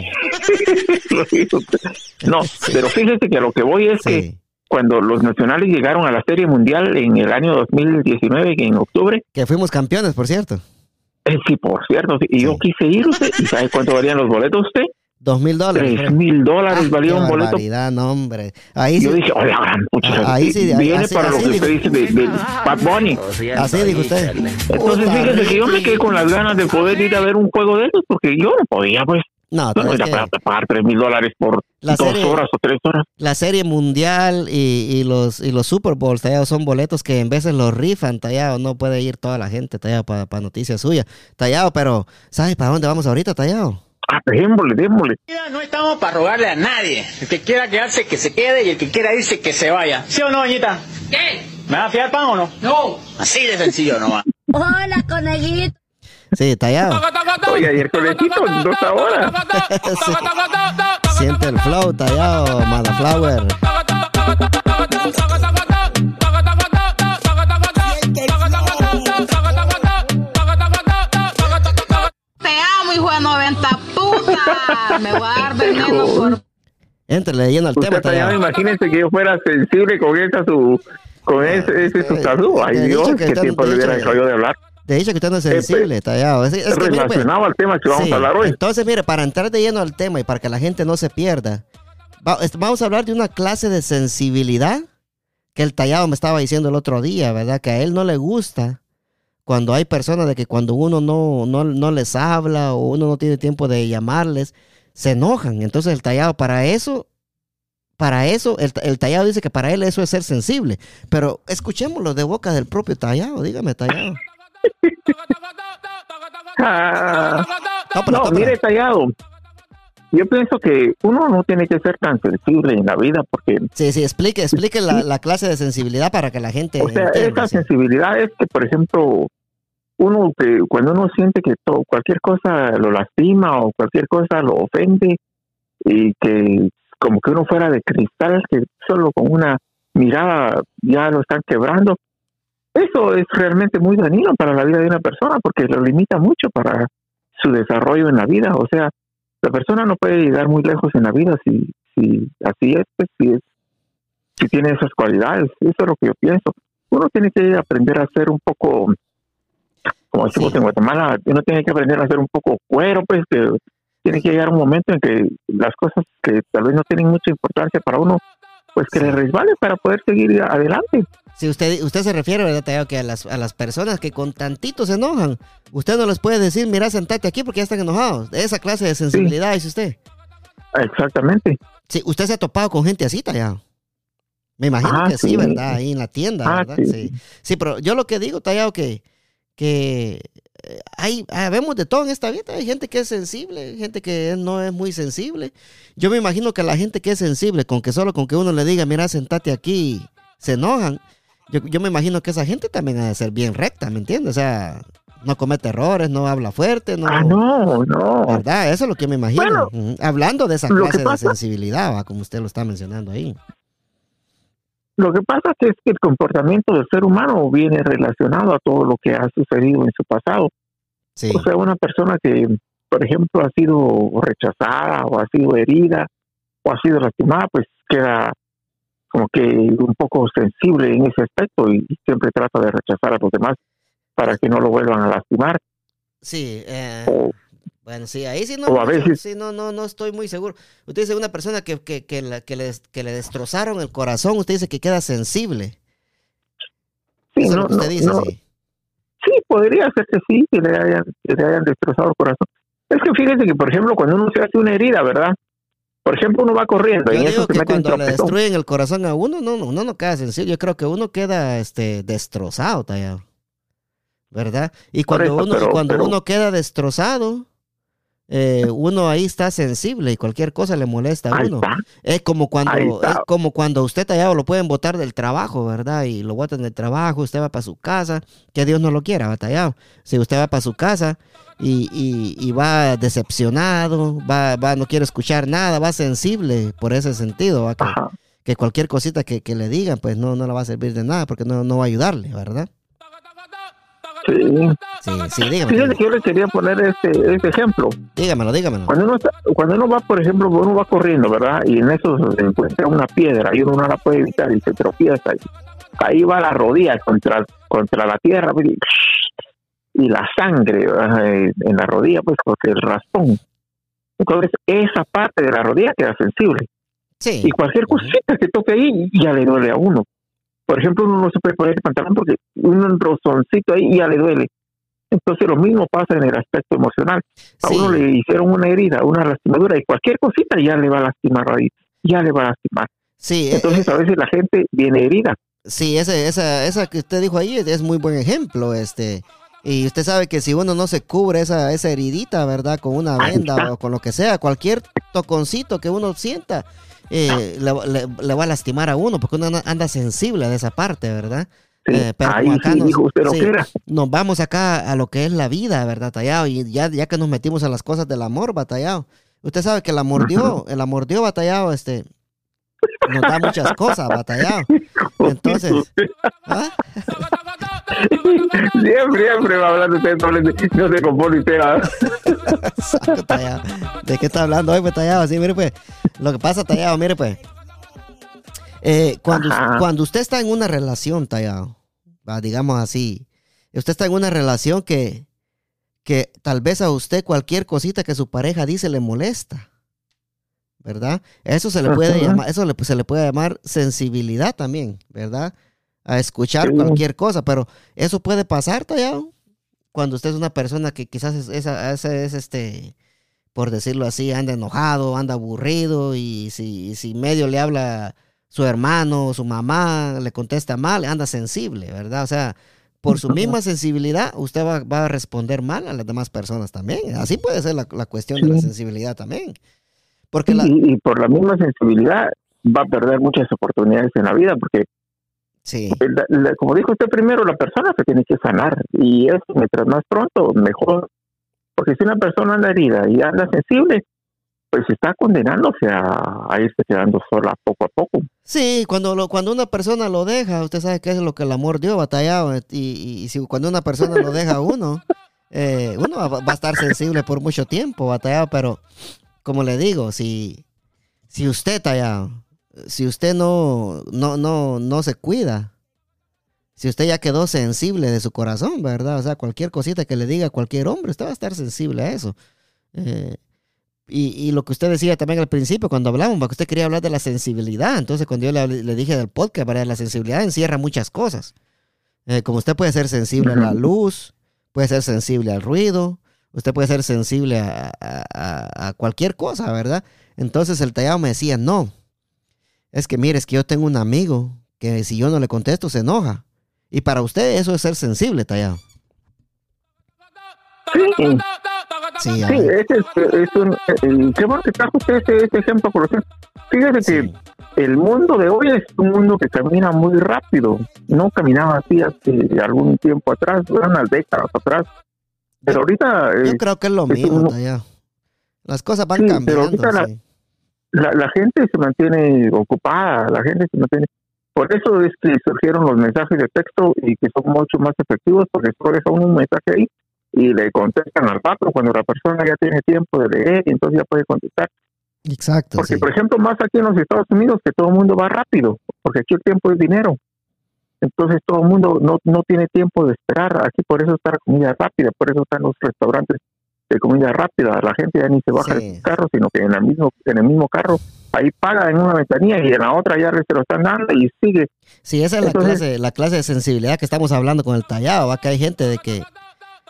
B: no, pero fíjese que a lo que voy es que cuando los nacionales llegaron a la Serie Mundial en el año 2019, en octubre.
A: Que fuimos campeones, por cierto.
B: Eh, sí, por cierto. Y yo quise ir, usted. ¿Y sabe cuánto valían los boletos usted?
A: Dos mil dólares.
B: Tres mil dólares ah, valía un boleto.
A: No, hombre. Ahí
B: Yo dije, oye, gran pucha.
A: Ahí sí,
B: viene
A: así,
B: para
A: así
B: lo que usted dice de, de Bad Bunny.
A: Así dijo usted.
B: Entonces, fíjese que yo me quedé con las ganas de poder ir a ver un juego de esos porque yo no podía, pues.
A: No,
B: no era para pagar tres mil dólares por dos horas o tres horas.
A: La serie mundial y, y los y los Super Bowls tallados son boletos que en veces los rifan tallado, no puede ir toda la gente tallado para pa noticias suyas. Tallado, pero ¿sabes para dónde vamos ahorita tallado?
B: Ah, démosle, démosle.
E: No estamos para rogarle a nadie. El que quiera quedarse, que se quede y el que quiera irse, que se vaya. ¿Sí o no, doñita?
C: ¿Qué?
E: ¿Me va a fiar pan o no?
C: No.
E: Así de sencillo nomás.
C: Hola, conejito.
A: Sí, tallado.
B: Oye, ayer con el quito,
A: dos ahora. Siente el flow, tallado, mala flower.
C: Te amo, hijo de 90 puta. Me voy a dar veneno por.
A: Entrele leyendo al tema.
B: Tallado, imagínense que yo fuera sensible con esa su. Con ese, ese su saludo. Ay, Dios, qué tiempo le hubiera yo de hablar.
A: De hecho que usted no es sensible,
B: eh, tallado. Es, es relacionado que, mire, pues, al tema que vamos a hablar hoy.
A: Entonces, mire, para entrar de lleno al tema y para que la gente no se pierda, vamos a hablar de una clase de sensibilidad que el tallado me estaba diciendo el otro día, ¿verdad? Que a él no le gusta cuando hay personas de que cuando uno no, no, no les habla o uno no tiene tiempo de llamarles, se enojan. Entonces el tallado para eso, para eso, el, el, tallado dice que para él eso es ser sensible. Pero escuchémoslo de boca del propio tallado, dígame tallado.
B: Ah, no, mire tallado, yo pienso que uno no tiene que ser tan sensible en la vida porque...
A: Sí, sí, explique, explique la, clase de sensibilidad para que la gente...
B: O sea, esa sensibilidad es que, por ejemplo, uno que cuando uno siente que todo, cualquier cosa lo lastima o cualquier cosa lo ofende y que como que uno fuera de cristal, que solo con una mirada ya lo están quebrando, eso es realmente muy dañino para la vida de una persona porque lo limita mucho para su desarrollo en la vida. O sea, la persona no puede llegar muy lejos en la vida si, si así es, pues, si, es, si tiene esas cualidades. Eso es lo que yo pienso. Uno tiene que aprender a ser un poco, como decimos en Guatemala, uno tiene que aprender a ser un poco cuero, pues que tiene que llegar un momento en que las cosas que tal vez no tienen mucha importancia para uno, pues que le resbale para poder seguir adelante.
A: Si usted, usted se refiere, ¿verdad, que a las, a las personas que con tantito se enojan, usted no les puede decir, mira, sentate aquí porque ya están enojados. Esa clase de sensibilidad, dice usted.
B: Exactamente.
A: Sí, usted se ha topado con gente así, Tallado. Me imagino ah, que sí, ¿verdad? Ahí en la tienda, ah, ¿verdad? Sí. sí. pero yo lo que digo, Tallado, que, que hay, vemos de todo en esta vida. Hay gente que es sensible, gente que no es muy sensible. Yo me imagino que la gente que es sensible, con que solo con que uno le diga, mira, sentate aquí, se enojan. Yo, yo me imagino que esa gente también ha de ser bien recta, ¿me entiendes? O sea, no comete errores, no habla fuerte, no.
B: Ah, no, no.
A: ¿Verdad? Eso es lo que me imagino. Hablando de esa clase de sensibilidad, como usted lo está mencionando ahí.
B: Lo que pasa es que el comportamiento del ser humano viene relacionado a todo lo que ha sucedido en su pasado. O sea, una persona que, por ejemplo, ha sido rechazada o ha sido herida o ha sido lastimada, pues queda como que un poco sensible en ese aspecto y siempre trata de rechazar a los demás para que no lo vuelvan a lastimar.
A: Sí, eh, bueno, sí, ahí sí no,
B: a veces,
A: sí, no, no, no estoy muy seguro. Usted dice una persona que, que, que, le, que, le, destrozaron el corazón, usted dice que queda sensible.
B: Sí, no, usted dice, sí. sí. podría ser que sí, que le, hayan, que le hayan destrozado el corazón. Es que fíjese que, por ejemplo, cuando uno se hace una herida, ¿verdad? Por ejemplo, uno va corriendo y eso
A: se cuando le destruyen el corazón a uno, no, no, uno no queda sencillo. Yo creo que uno queda este, destrozado, tallado. ¿Verdad? Y cuando, uno, cuando uno queda destrozado, eh, uno ahí está sensible y cualquier cosa le molesta a uno. Es como cuando es como cuando usted tallado lo pueden botar del trabajo, ¿verdad? Y lo botan del trabajo, usted va para su casa, que Dios no lo quiera, batallado. Si usted va para su casa y, va decepcionado, va, va, no quiere escuchar nada, va sensible por ese sentido, Que, cualquier cosita que, le digan, pues no, no le va a servir de nada porque no, no va a ayudarle, ¿verdad?
B: Sí. Sí, dígame. yo le quería poner este, este ejemplo.
A: Dígamelo, dígamelo.
B: Cuando uno, cuando uno va, por ejemplo, uno va corriendo, ¿verdad? Y en eso se encuentra una piedra y uno no la puede evitar y se tropieza. Ahí, ahí va la rodilla contra, contra la tierra pues, y, la sangre en la rodilla, pues porque el raspón. Entonces, esa parte de la rodilla queda sensible. Sí. Y cualquier cosita que toque ahí ya le duele a uno. Por ejemplo, uno no se puede poner el pantalón porque un rozoncito ahí ya le duele. Entonces lo mismo pasa en el aspecto emocional. A uno le hicieron una herida, una lastimadura y cualquier cosita ya le va a lastimar ya le va a lastimar.
A: Sí,
B: eh, Entonces a veces la gente viene herida.
A: Sí, esa, esa, esa que usted dijo ahí es muy buen ejemplo, este. Y usted sabe que si uno no se cubre esa, esa heridita, ¿verdad? Con una venda o con lo que sea, cualquier toconcito que uno sienta, eh, le, va a lastimar a uno, porque uno anda sensible de esa parte, ¿verdad?
B: Eh, pero acá nos,
A: nos, vamos acá a lo que es la vida, ¿verdad, Tallado? Y ya, ya que nos metimos a las cosas del amor, batallado. Usted sabe que el amor dio, el amor dio, batallado, este, nos da muchas cosas, batallado. Entonces, ¿ah?
B: siempre, siempre va hablando usted, no se compone usted.
A: ¿De qué está hablando hoy, pues, Tallado? Sí, mire, pues, lo que pasa, Tallado, mire, pues. Eh, cuando, cuando usted está en una relación, Tallado, digamos así, usted está en una relación que, que tal vez a usted cualquier cosita que su pareja dice le molesta. ¿Verdad? Eso se le puede llamar, eso se le puede llamar sensibilidad también, ¿verdad? A escuchar cualquier cosa, pero eso puede pasar, Tallado, cuando usted es una persona que quizás es, es, es, este, por decirlo así, anda enojado, anda aburrido y si, si medio le habla su hermano, su mamá, le contesta mal, anda sensible, ¿verdad? O sea, por su misma sensibilidad, usted va, a responder mal a las demás personas también. Así puede ser la, cuestión de la sensibilidad también.
B: Porque y, por la misma sensibilidad va a perder muchas oportunidades en la vida, porque, sí. como dijo usted primero, la persona se tiene que sanar. Y eso, mientras más pronto, mejor. Porque si una persona anda herida y anda sensible, pues está condenándose a, a, irse quedando sola poco a poco.
A: Sí, cuando lo, cuando una persona lo deja, usted sabe qué es lo que el amor dio, batallado. Y, y, si cuando una persona lo deja a uno, eh, uno va, a estar sensible por mucho tiempo, batallado. Pero, como le digo, si, si usted, tallado, si usted no, no, no, no se cuida, si usted ya quedó sensible de su corazón, ¿verdad? O sea, cualquier cosita que le diga a cualquier hombre, usted va a estar sensible a eso. Eh, y, lo que usted decía también al principio, cuando hablamos, porque usted quería hablar de la sensibilidad. Entonces, cuando yo le, dije del podcast, para la sensibilidad encierra muchas cosas. Eh, como usted puede ser sensible a la luz, puede ser sensible al ruido, usted puede ser sensible a, cualquier cosa, ¿verdad? Entonces el tallado me decía, no, es que mire, es que yo tengo un amigo que si yo no le contesto se enoja. Y para usted eso es ser sensible, tallado.
B: Sí, ese es, un, eh, qué bueno que trajo usted este, este ejemplo. Fíjese que el mundo de hoy es un mundo que camina muy rápido. No caminaba así hace algún tiempo atrás, unas décadas atrás. Pero ahorita...
A: Yo creo que es lo mismo, Las cosas van cambiando. Pero ahorita
B: la, la, gente se mantiene ocupada, la gente se mantiene... Por eso es que surgieron los mensajes de texto y que son mucho más efectivos porque solo un mensaje ahí y le contestan al patrón cuando la persona ya tiene tiempo de leer y entonces ya puede contestar.
A: Exacto.
B: Porque, por ejemplo, más aquí en los Estados Unidos, que todo el mundo va rápido, porque aquí el tiempo es dinero. Entonces todo el mundo no, no tiene tiempo de esperar. Aquí por eso está la comida rápida, por eso están los restaurantes de comida rápida. La gente ya ni se baja del carro, sino que en el mismo en el mismo carro ahí paga en una ventanilla y en la otra ya se lo están dando y sigue.
A: Sí, esa es la, clase, la clase de sensibilidad que estamos hablando con el tallado. ¿va? Que hay gente de que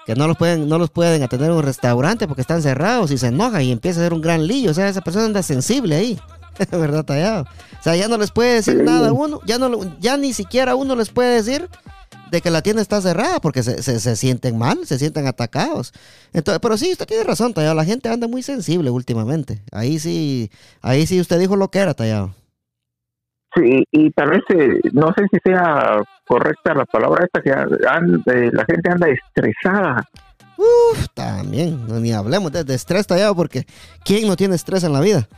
A: que no los pueden no los pueden atender en un restaurante porque están cerrados y se enoja y empieza a hacer un gran lío. O sea, esa persona anda sensible ahí. ¿Verdad, tallado? O sea, ya no les puede decir nada a uno, ya, no, ya ni siquiera uno les puede decir de que la tienda está cerrada porque se, se, sienten mal, se sienten atacados. Entonces, pero sí, usted tiene razón, Tallado. La gente anda muy sensible últimamente. Ahí sí, ahí sí usted dijo lo que era, Tallado.
B: Sí, y tal vez, eh, no sé si sea correcta la palabra esta, que eh, la gente anda estresada.
A: Uf, también, ni hablemos de, estrés tallado, porque ¿quién no tiene estrés en la vida?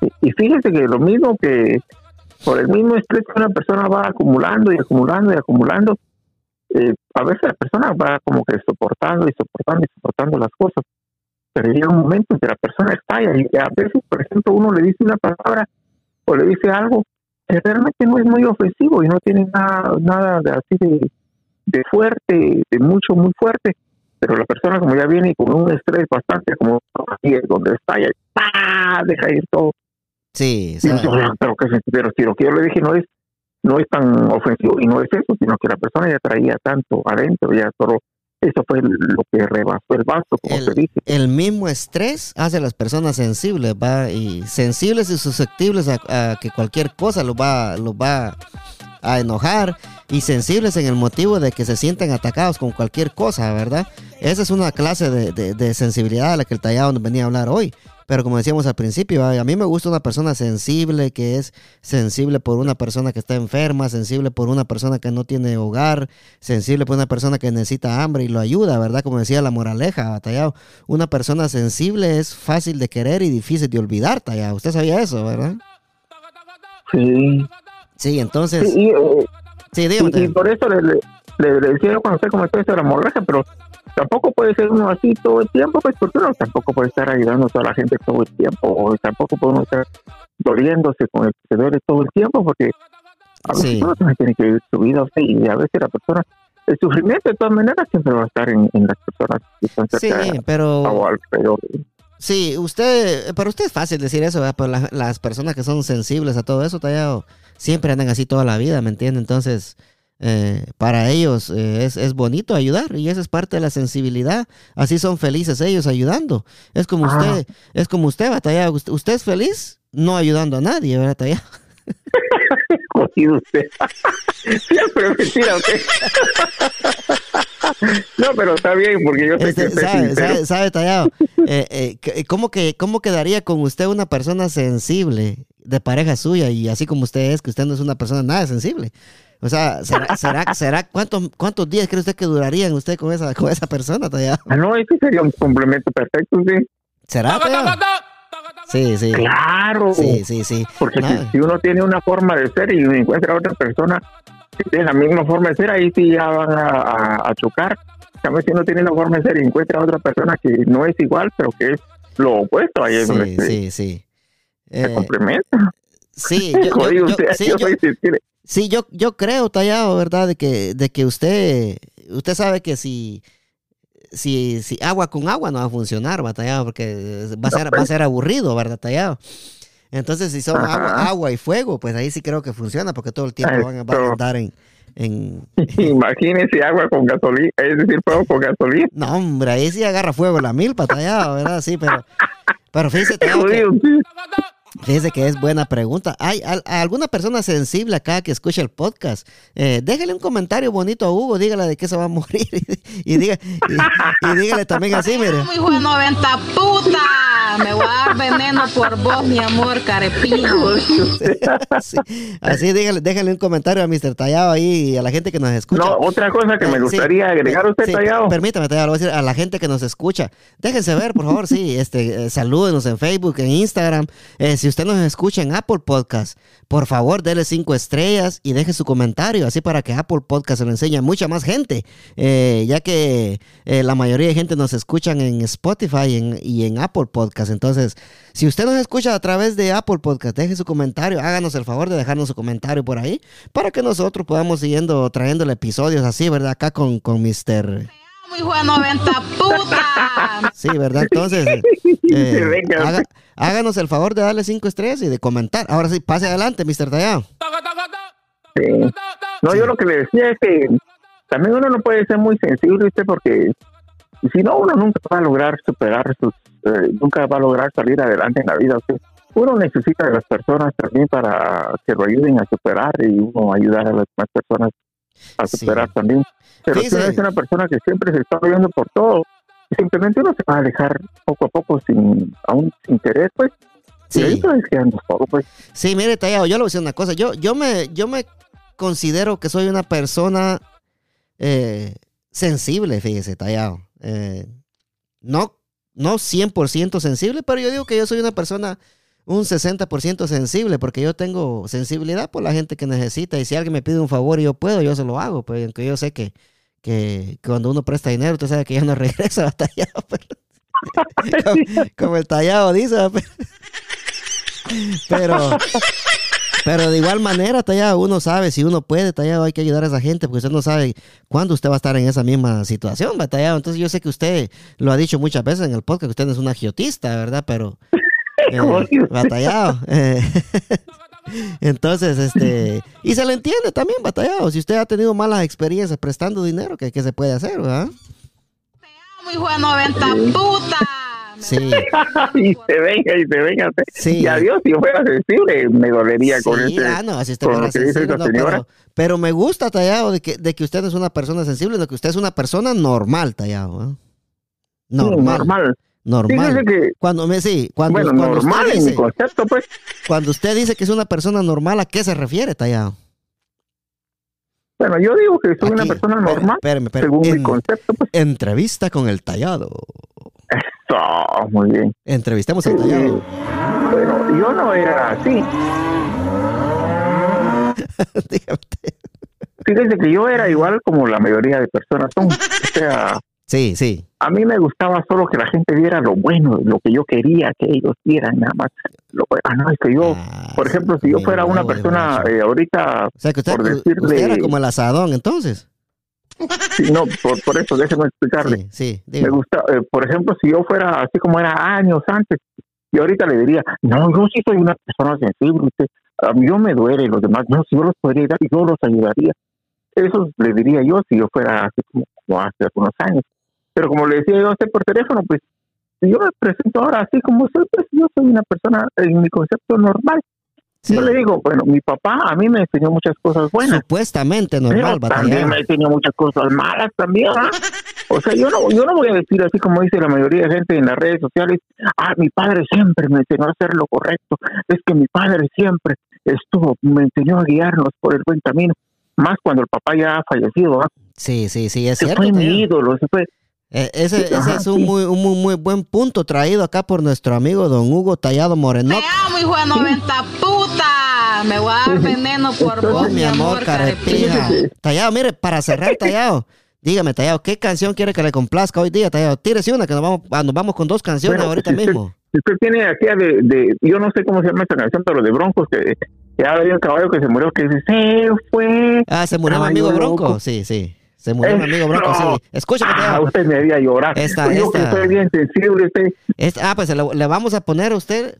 B: Y, fíjese que lo mismo que por el mismo estrés que una persona va acumulando y acumulando y acumulando, eh, a veces la persona va como que soportando y soportando y soportando las cosas, pero llega un momento en que la persona estalla y a veces, por ejemplo, uno le dice una palabra o le dice algo que realmente no es muy ofensivo y no tiene nada, nada de así de, fuerte, de mucho, muy fuerte, pero la persona como ya viene con un estrés bastante como donde está y ¡pah! deja ir todo.
A: Sí,
B: sí. pero, pero si lo que yo le dije no es no es tan ofensivo y no es eso, sino que la persona ya traía tanto adentro, ya solo eso fue lo que rebasó el vaso, como
A: el,
B: se dice.
A: El mismo estrés hace a las personas sensibles, va, y sensibles y susceptibles a, que cualquier cosa los va, los va a enojar y sensibles en el motivo de que se sienten atacados con cualquier cosa, ¿verdad? Esa es una clase de, de, de sensibilidad a la que el tallado nos venía a hablar hoy. Pero como decíamos al principio, a mí me gusta una persona sensible, que es sensible por una persona que está enferma, sensible por una persona que no tiene hogar, sensible por una persona que necesita hambre y lo ayuda, ¿verdad? Como decía la moraleja, Tallado. Una persona sensible es fácil de querer y difícil de olvidar, Tallado. Usted sabía eso, ¿verdad?
B: Sí.
A: Sí, entonces...
B: Eh,
A: Sí, dígame.
B: Y, por eso le, le, decía cuando usted comenzó eso de la hemorragia, pero tampoco puede ser uno así todo el tiempo, pues porque uno tampoco puede estar ayudando a toda la gente todo el tiempo, o tampoco puede uno estar doliéndose con el que se duele todo el tiempo, porque a veces sí. uno también tiene que vivir su vida, y a veces la persona, el sufrimiento de todas maneras siempre va a estar en, las personas que están cerca
A: sí, pero... Sí, usted, para usted es fácil decir eso, ¿verdad? pero las personas que son sensibles a todo eso, tallado, siempre andan así toda la vida, ¿me entiende? Entonces, eh, para ellos eh, es, es, bonito ayudar y esa es parte de la sensibilidad. Así son felices ellos ayudando. Es como ah. usted, es como usted, batalla. Usted, usted, es feliz no ayudando a nadie, ¿verdad, batalla?
B: usted. Siempre mentira no, pero está bien, porque yo sé este, que
A: sabe, sabe, sabe, tallado. Eh, eh, ¿cómo, que, ¿Cómo quedaría con usted una persona sensible de pareja suya y así como usted es, que usted no es una persona nada sensible? O sea, ¿será, será, será cuántos, cuántos días cree usted que durarían usted con esa, con esa persona todavía?
B: Ah, no, ese sería un complemento perfecto, sí.
A: ¿Será? Sí, sí.
B: Claro.
A: Sí, sí, sí.
B: Porque si, uno tiene una forma de ser y encuentra a otra persona que tiene la misma forma de ser, ahí sí ya van a, a, chocar. También si uno tiene la forma de ser y encuentra a otra persona que no es igual, pero que es lo opuesto, ahí es
A: sí,
B: donde
A: sí, sí.
B: se eh, complementa.
A: Sí, yo, sí, yo, Sí, yo, yo creo, Tallado, ¿verdad? De que, de que usted, usted sabe que si, si, si agua con agua no va a funcionar, Tallado, porque va a, ser, va a pues. ser aburrido, ¿verdad, Tallado? Entonces, si son agua, agua, y fuego, pues ahí sí creo que funciona, porque todo el tiempo van, a andar en, en...
B: Imagínese agua con gasolina, es decir, fuego con gasolina.
A: No, hombre, ahí sí agarra fuego la milpa, Tallado, ¿verdad? Sí, pero, pero fíjese, Tallado, Fíjese que es buena pregunta. ¿Hay alguna persona sensible acá que escucha el podcast? Eh, déjale un comentario bonito a Hugo, dígale de qué se va a morir y, diga, y, dígale también así, mire.
C: Muy bueno, venta puta. Me voy a dar veneno por vos, mi amor, carepijo.
A: Así, dígale, déjale un comentario a Mr. Tallado ahí y a la gente que nos escucha.
B: No, otra cosa que me eh, gustaría agregar a usted, Tallado.
A: Permítame, Tallado, a decir a la gente que nos escucha. Déjense ver, por favor, sí, este, eh, salúdenos en Facebook, en Instagram. Eh, si usted nos escucha en Apple Podcast, por favor, déle cinco estrellas y deje su comentario, así para que Apple Podcast se lo enseñe a mucha más gente, eh, ya que eh, la mayoría de gente nos escuchan en Spotify y en, Apple Podcast. Entonces, si usted nos escucha a través de Apple Podcast, deje su comentario, háganos el favor de dejarnos su comentario por ahí, para que nosotros podamos siguiendo trayéndole episodios así, ¿verdad? Acá con, con Mr
C: muy bueno, venta puta.
A: Sí, ¿verdad? Entonces, eh, háganos el favor de darle cinco estrellas y de comentar. Ahora sí, pase adelante, Mr. Tallado.
B: Sí. No, yo lo que le decía es que también uno no puede ser muy sensible, ¿viste? Porque si no, uno nunca va a lograr superar sus, eh, nunca va a lograr salir adelante en la vida. Uno necesita de las personas también para que lo ayuden a superar y uno ayudar a las demás personas a superar también. Pero si uno es una persona que siempre se está viendo por todo, simplemente uno se va a alejar poco a poco sin aún sin querer, pues. Sí. pues.
A: Sí, mire, Tallado, yo le voy a decir una cosa. Yo, yo, me, yo me considero que soy una persona eh, sensible, fíjese, Tallado. Eh, no, no 100% sensible, pero yo digo que yo soy una persona un 60% sensible, porque yo tengo sensibilidad por la gente que necesita. Y si alguien me pide un favor y yo puedo, yo se lo hago. Pues aunque yo sé que, que, cuando uno presta dinero, usted sabe que ya no regresa batallado. como, el tallado dice. Pero, pero de igual manera, tallado, uno sabe, si uno puede, tallado, hay que ayudar a esa gente, porque usted no sabe cuándo usted va a estar en esa misma situación, batallado. Entonces yo sé que usted lo ha dicho muchas veces en el podcast, que usted no es un agiotista, ¿verdad? Pero eh, batallado. Eh. Entonces, este, y se le entiende también, batallado. Si usted ha tenido malas experiencias prestando dinero, ¿qué, se puede hacer, verdad?
C: Muy bueno, venta puta.
B: Sí. y se venga y se venga. Sí. Y adiós, si yo fuera sensible, me dolería con ese.
A: Ah, no, así con sensible, pero, pero, me gusta, Tallado, de que, de que usted es una persona sensible, de que usted es una persona normal, Tallado. ¿eh?
B: Normal. normal.
A: Normal. cuando me sí, cuando,
B: bueno, normal usted dice, mi concepto, pues.
A: Cuando usted dice que es una persona normal, ¿a qué se refiere, Tallado?
B: Bueno, yo digo que soy una persona normal, según mi concepto. Pues.
A: Entrevista con el Tallado.
B: Eso, muy bien.
A: Entrevistemos al Tallado.
B: Bueno, yo no era así.
A: Dígame.
B: fíjese que yo era igual como la mayoría de personas son. O sea,
A: sí, sí.
B: A mí me gustaba solo que la gente viera lo bueno, lo que yo quería que ellos vieran, nada más. Lo, ah, no, es que yo, ah, por ejemplo, si yo fuera una persona eh, ahorita,
A: o sea, que usted, por decirle... era como el asadón, entonces.
B: Sí, no, por, por, eso déjeme explicarle. Sí, sí, me gusta, eh, por ejemplo, si yo fuera así como era años antes, y ahorita le diría, no, yo sí soy una persona sensible, usted, a mí yo me duele, los demás, no, si yo los podría ayudar, yo los ayudaría. Eso le diría yo si yo fuera así como, hace algunos años. Pero como le decía yo a usted por teléfono, pues si yo me presento ahora así como soy, pues yo soy una persona en mi concepto normal. Yo le digo, bueno, mi papá a mí me enseñó muchas cosas buenas.
A: Supuestamente normal,
B: pero también me enseñó muchas cosas malas también. ¿ah? O sea, yo no, yo no voy a decir así como dice la mayoría de gente en las redes sociales, ah, mi padre siempre me enseñó a hacer lo correcto, es que mi padre siempre estuvo, me enseñó a guiarnos por el buen camino, más cuando el papá ya ha fallecido. ¿ah?
A: Sí, sí, sí, es
B: cierto. Fue mi ídolo, se fue.
A: Eh, ese, ese es un, muy, un muy, muy buen punto traído acá por nuestro amigo don Hugo Tallado Moreno.
C: Te amo, hijo de 90 puta. Me voy a dar veneno por vos, mi amor, carepija.
A: Tallado, mire, para cerrar, Tallado. Dígame, Tallado, ¿qué canción quiere que le complazca hoy día, Tallado? Tírese una, que nos vamos, ah, nos vamos con dos canciones ahorita mismo.
B: Usted, tiene aquí de, de, yo no sé cómo se llama esta canción, pero de Broncos, que ya había un caballo que se murió, que dice, se fue.
A: Ah, se murió mi amigo Bronco, sí, sí. Se murió mi amigo Bronco, sí. Escúchame,
B: ah, usted me había llorado. Esta, yo esta, que bien sensible,
A: usted. ah, pues le, vamos a poner a usted,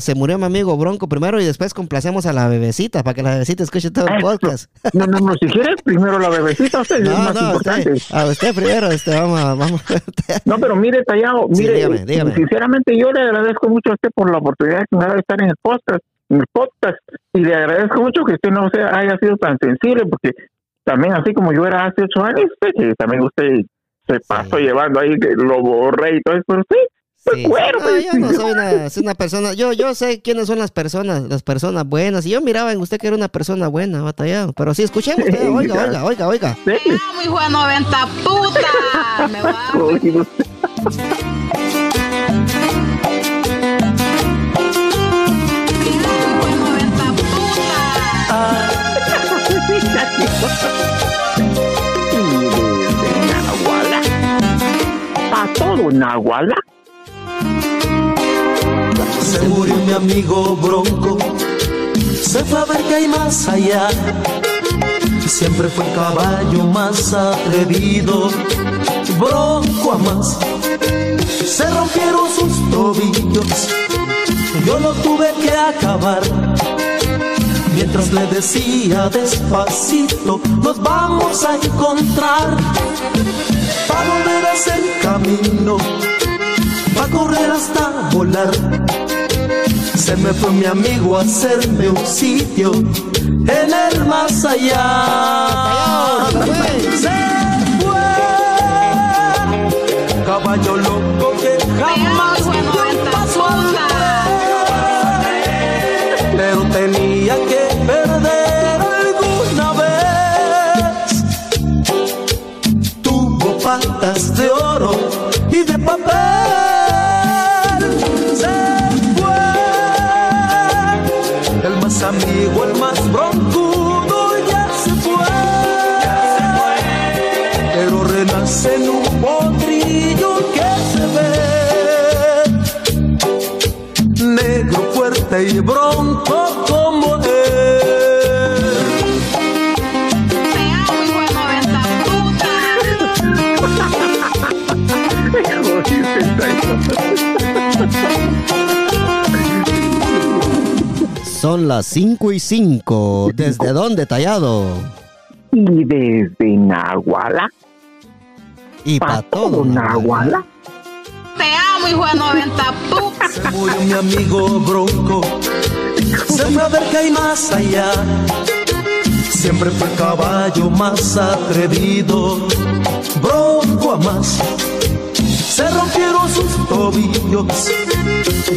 A: se murió mi amigo Bronco primero y después complacemos a la bebecita para que la bebecita escuche todo el podcast.
B: No, no, no, si quiere, primero la bebecita, usted no, es más no, importante.
A: Usted, a usted primero, este, vamos, vamos.
B: no, pero mire, Tallado, mire, dígame, dígame. sinceramente yo le agradezco mucho a usted por la oportunidad que me da de estar en el podcast en el podcast y le agradezco mucho que usted no sea, haya sido tan sensible porque también así como yo era hace ocho años, que también usted se pasó llevando ahí, que lo borré y todo eso, pero sí, Sí. Bueno,
A: yo no soy una, una, persona, yo, yo sé quiénes son las personas, las personas buenas, y yo miraba en usted que era una persona buena, batallado, pero sí, escuchemos, eh, oiga, oiga, oiga, oiga.
C: Sí. No, hijo de 90 puta, me va
B: ¿Para todo Nahuala?
F: Se murió mi amigo Bronco, se fue a ver que hay más allá. Siempre fue el caballo más atrevido, Bronco a más. Se rompieron sus tobillos, yo lo tuve que acabar mientras le decía despacito, nos vamos a encontrar. Para volver a hacer camino, para correr hasta volar. Se me fue mi amigo a hacerme un sitio en el más allá. Se fue, caballo loco que jamás dio paso pero tenía que De oro y de papel. Se fue el más amigo, el más broncudo, ya se fue. Pero renace en un potrillo que se ve negro, fuerte y bronco
A: Son las 5 y 5. ¿Desde dónde, Tallado?
B: Y desde Nahuala.
A: Y para todo
B: Nahuala.
C: Te amo, hijo de 90
F: Se murió mi amigo Bronco. Se fue a ver que hay más allá. Siempre fue el caballo más atrevido. Bronco a más se rompieron sus tobillos.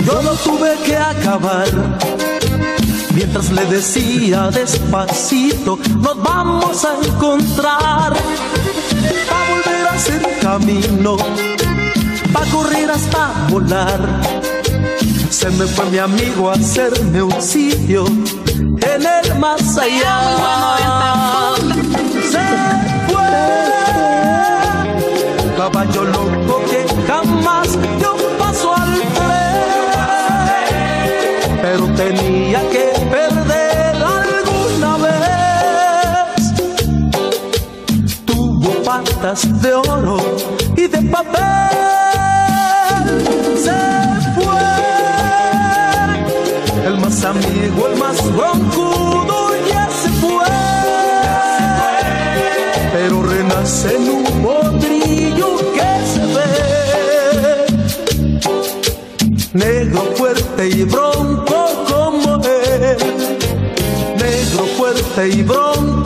F: Yo lo tuve que acabar. Mientras le decía despacito, nos vamos a encontrar. Pa' volver a hacer camino, pa' correr hasta volar. Se me fue mi amigo a hacerme un sitio en el más allá.
G: se fue. Caballo loco que jamás dio paso al tren, pero tenía que De oro y de papel. Se fue el más amigo, el más broncudo ya se fue. Pero renace en un potrillo que se ve. Negro fuerte y bronco como él. Negro fuerte y bronco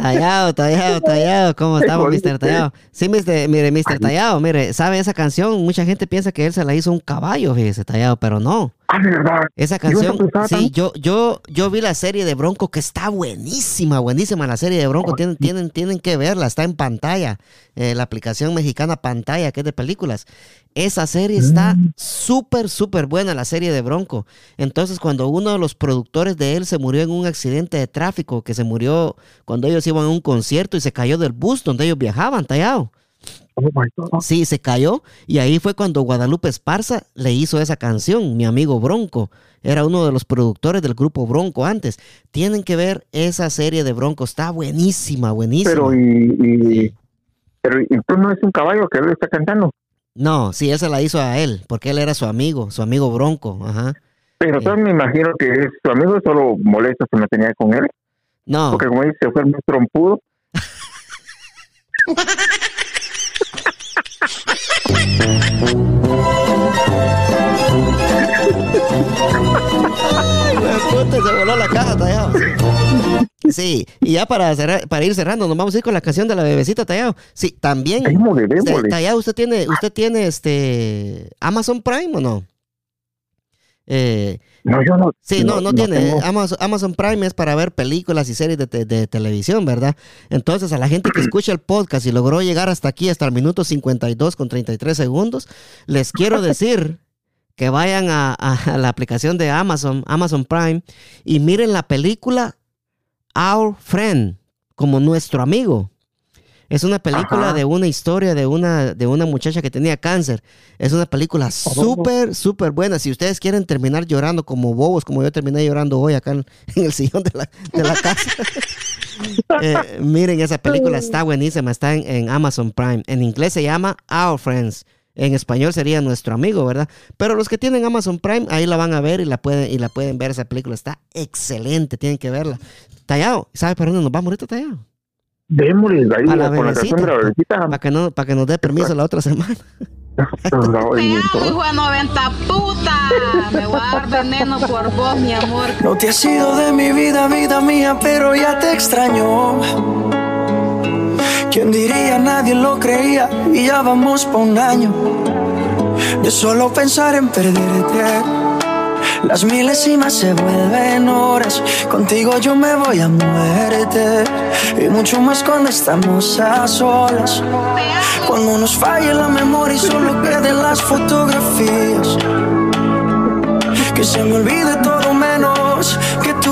A: Tallado, tallado, tallado. ¿Cómo estamos, Mr. Tallado? Sí, Mr. mire, Mr. Tallado, mire, ¿sabe esa canción? Mucha gente piensa que él se la hizo un caballo, fíjese, Tallado, pero no.
B: Ah, de verdad.
A: Esa canción, sí, yo, yo, yo vi la serie de Bronco que está buenísima, buenísima la serie de Bronco. Tienen, tienen, tienen que verla, está en pantalla. eh, la aplicación mexicana pantalla, que es de películas. Esa serie está súper, súper buena, la serie de Bronco. Entonces, cuando uno de los productores de él se murió en un accidente de tráfico, que se murió cuando ellos iban a un concierto y se cayó del bus donde ellos viajaban, tallado.
B: Oh my God.
A: Sí, se cayó y ahí fue cuando Guadalupe Esparza le hizo esa canción, mi amigo Bronco. Era uno de los productores del grupo Bronco antes. Tienen que ver esa serie de Bronco, está buenísima, buenísima.
B: Pero y, y pero y tú no es un caballo que él está cantando.
A: No, sí, esa la hizo a él, porque él era su amigo, su amigo Bronco. Ajá.
B: Pero yo me imagino que es, su amigo solo molesto se me tenía con él.
A: No,
B: Porque como dice, fue muy trompudo.
A: se voló la caja, tallado. Sí, y ya para cerrar, para ir cerrando, nos vamos a ir con la canción de la bebecita, tallado. Sí, también.
B: Démosle.
A: Este, Tallado, usted tiene, usted tiene este Amazon Prime o no? Eh,
B: No, yo no.
A: sí, no, no, tiene.
B: tengo.
A: Amazon, Amazon Prime es para ver películas y series de, te- de televisión, ¿verdad? Entonces, a la gente que escucha el podcast y logró llegar hasta aquí, hasta el minuto 52 con 33 segundos, les quiero decir que vayan a la aplicación de Amazon, Amazon Prime, y miren la película Our Friend, como nuestro amigo. Es una película
B: Ajá.
A: de una historia de una, de una muchacha que tenía cáncer. Es una película súper, súper buena. Si ustedes quieren terminar llorando como bobos, como yo terminé llorando hoy acá en, en el sillón de la, de la casa. eh, miren, esa película está buenísima. Está en, en Amazon Prime. En inglés se llama Our Friends. En español sería nuestro amigo, ¿verdad? Pero los que tienen Amazon Prime, ahí la van a ver y la pueden, y la pueden ver. Esa película está excelente, tienen que verla. Tallado, ¿sabes para dónde nos vamos ahorita, Tallado?
B: Démosle ahí
A: A la
B: con la canción de la bebecita.
A: Para que, no, para que nos dé permiso la otra semana.
C: Te amo, hijo de 90 puta. Me voy a dar veneno por vos, mi amor.
G: No te has ido de mi vida, vida mía, pero ya te extraño. ¿Quién diría? Nadie lo creía y ya vamos por un año. De solo pensar en perderte. Las milésimas se vuelven horas. Contigo yo me voy a muerte. Y mucho más cuando estamos a solas. Cuando nos falle la memoria y solo queden las fotografías. Que se me olvide todo menos que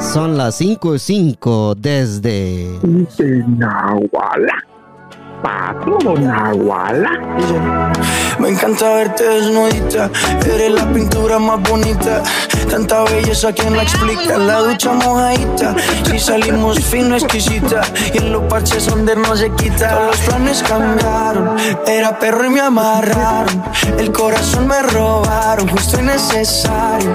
A: Son las 5 y 5 desde...
B: De Nahuala. Nahuala.
G: Me encanta verte desnudita, eres la pintura más bonita. Tanta belleza, ¿quién la explica? La ducha mojadita, si salimos fino, exquisita. Y en los parches donde no se quita. Todos los planes cambiaron, era perro y me amarraron. El corazón me robaron, justo y necesario.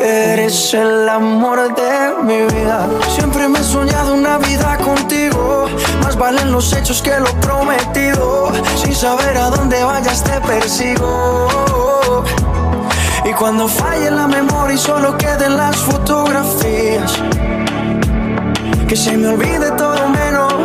G: eres el amor de mi vida. Siempre me he soñado una vida contigo. Más valen los hechos que lo prometido. Sin saber a dónde vayas te persigo. Y cuando falle la memoria y solo queden las fotografías que se me olvide todo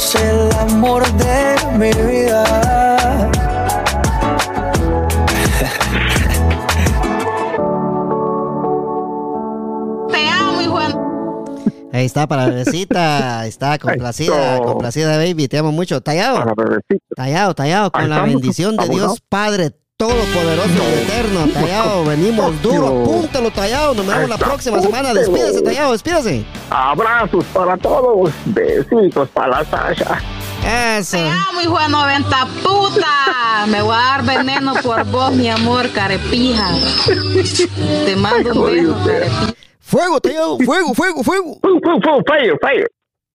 G: eres el amor de mi vida.
C: Te amo, hijo.
A: Ahí está para la bebecita, está complacida, complacida baby, te amo mucho. Tallado, tallado, tallado, con la bendición de Dios Padre Todopoderoso y Eterno, Tallado, venimos duro, apúntalo, Tallado, nos vemos la próxima semana, despídese, Tallado, despídese.
B: Abrazos para todos, besitos para la Sasha.
A: Eso.
C: Te amo, hijo de 90 puta. Me voy a dar veneno por vos, mi amor, carepija. Te mando un beso, carepija.
A: Fuego, Tallado, fuego, fuego, fuego.
B: Fuego, fuego, fuego, fire, fire.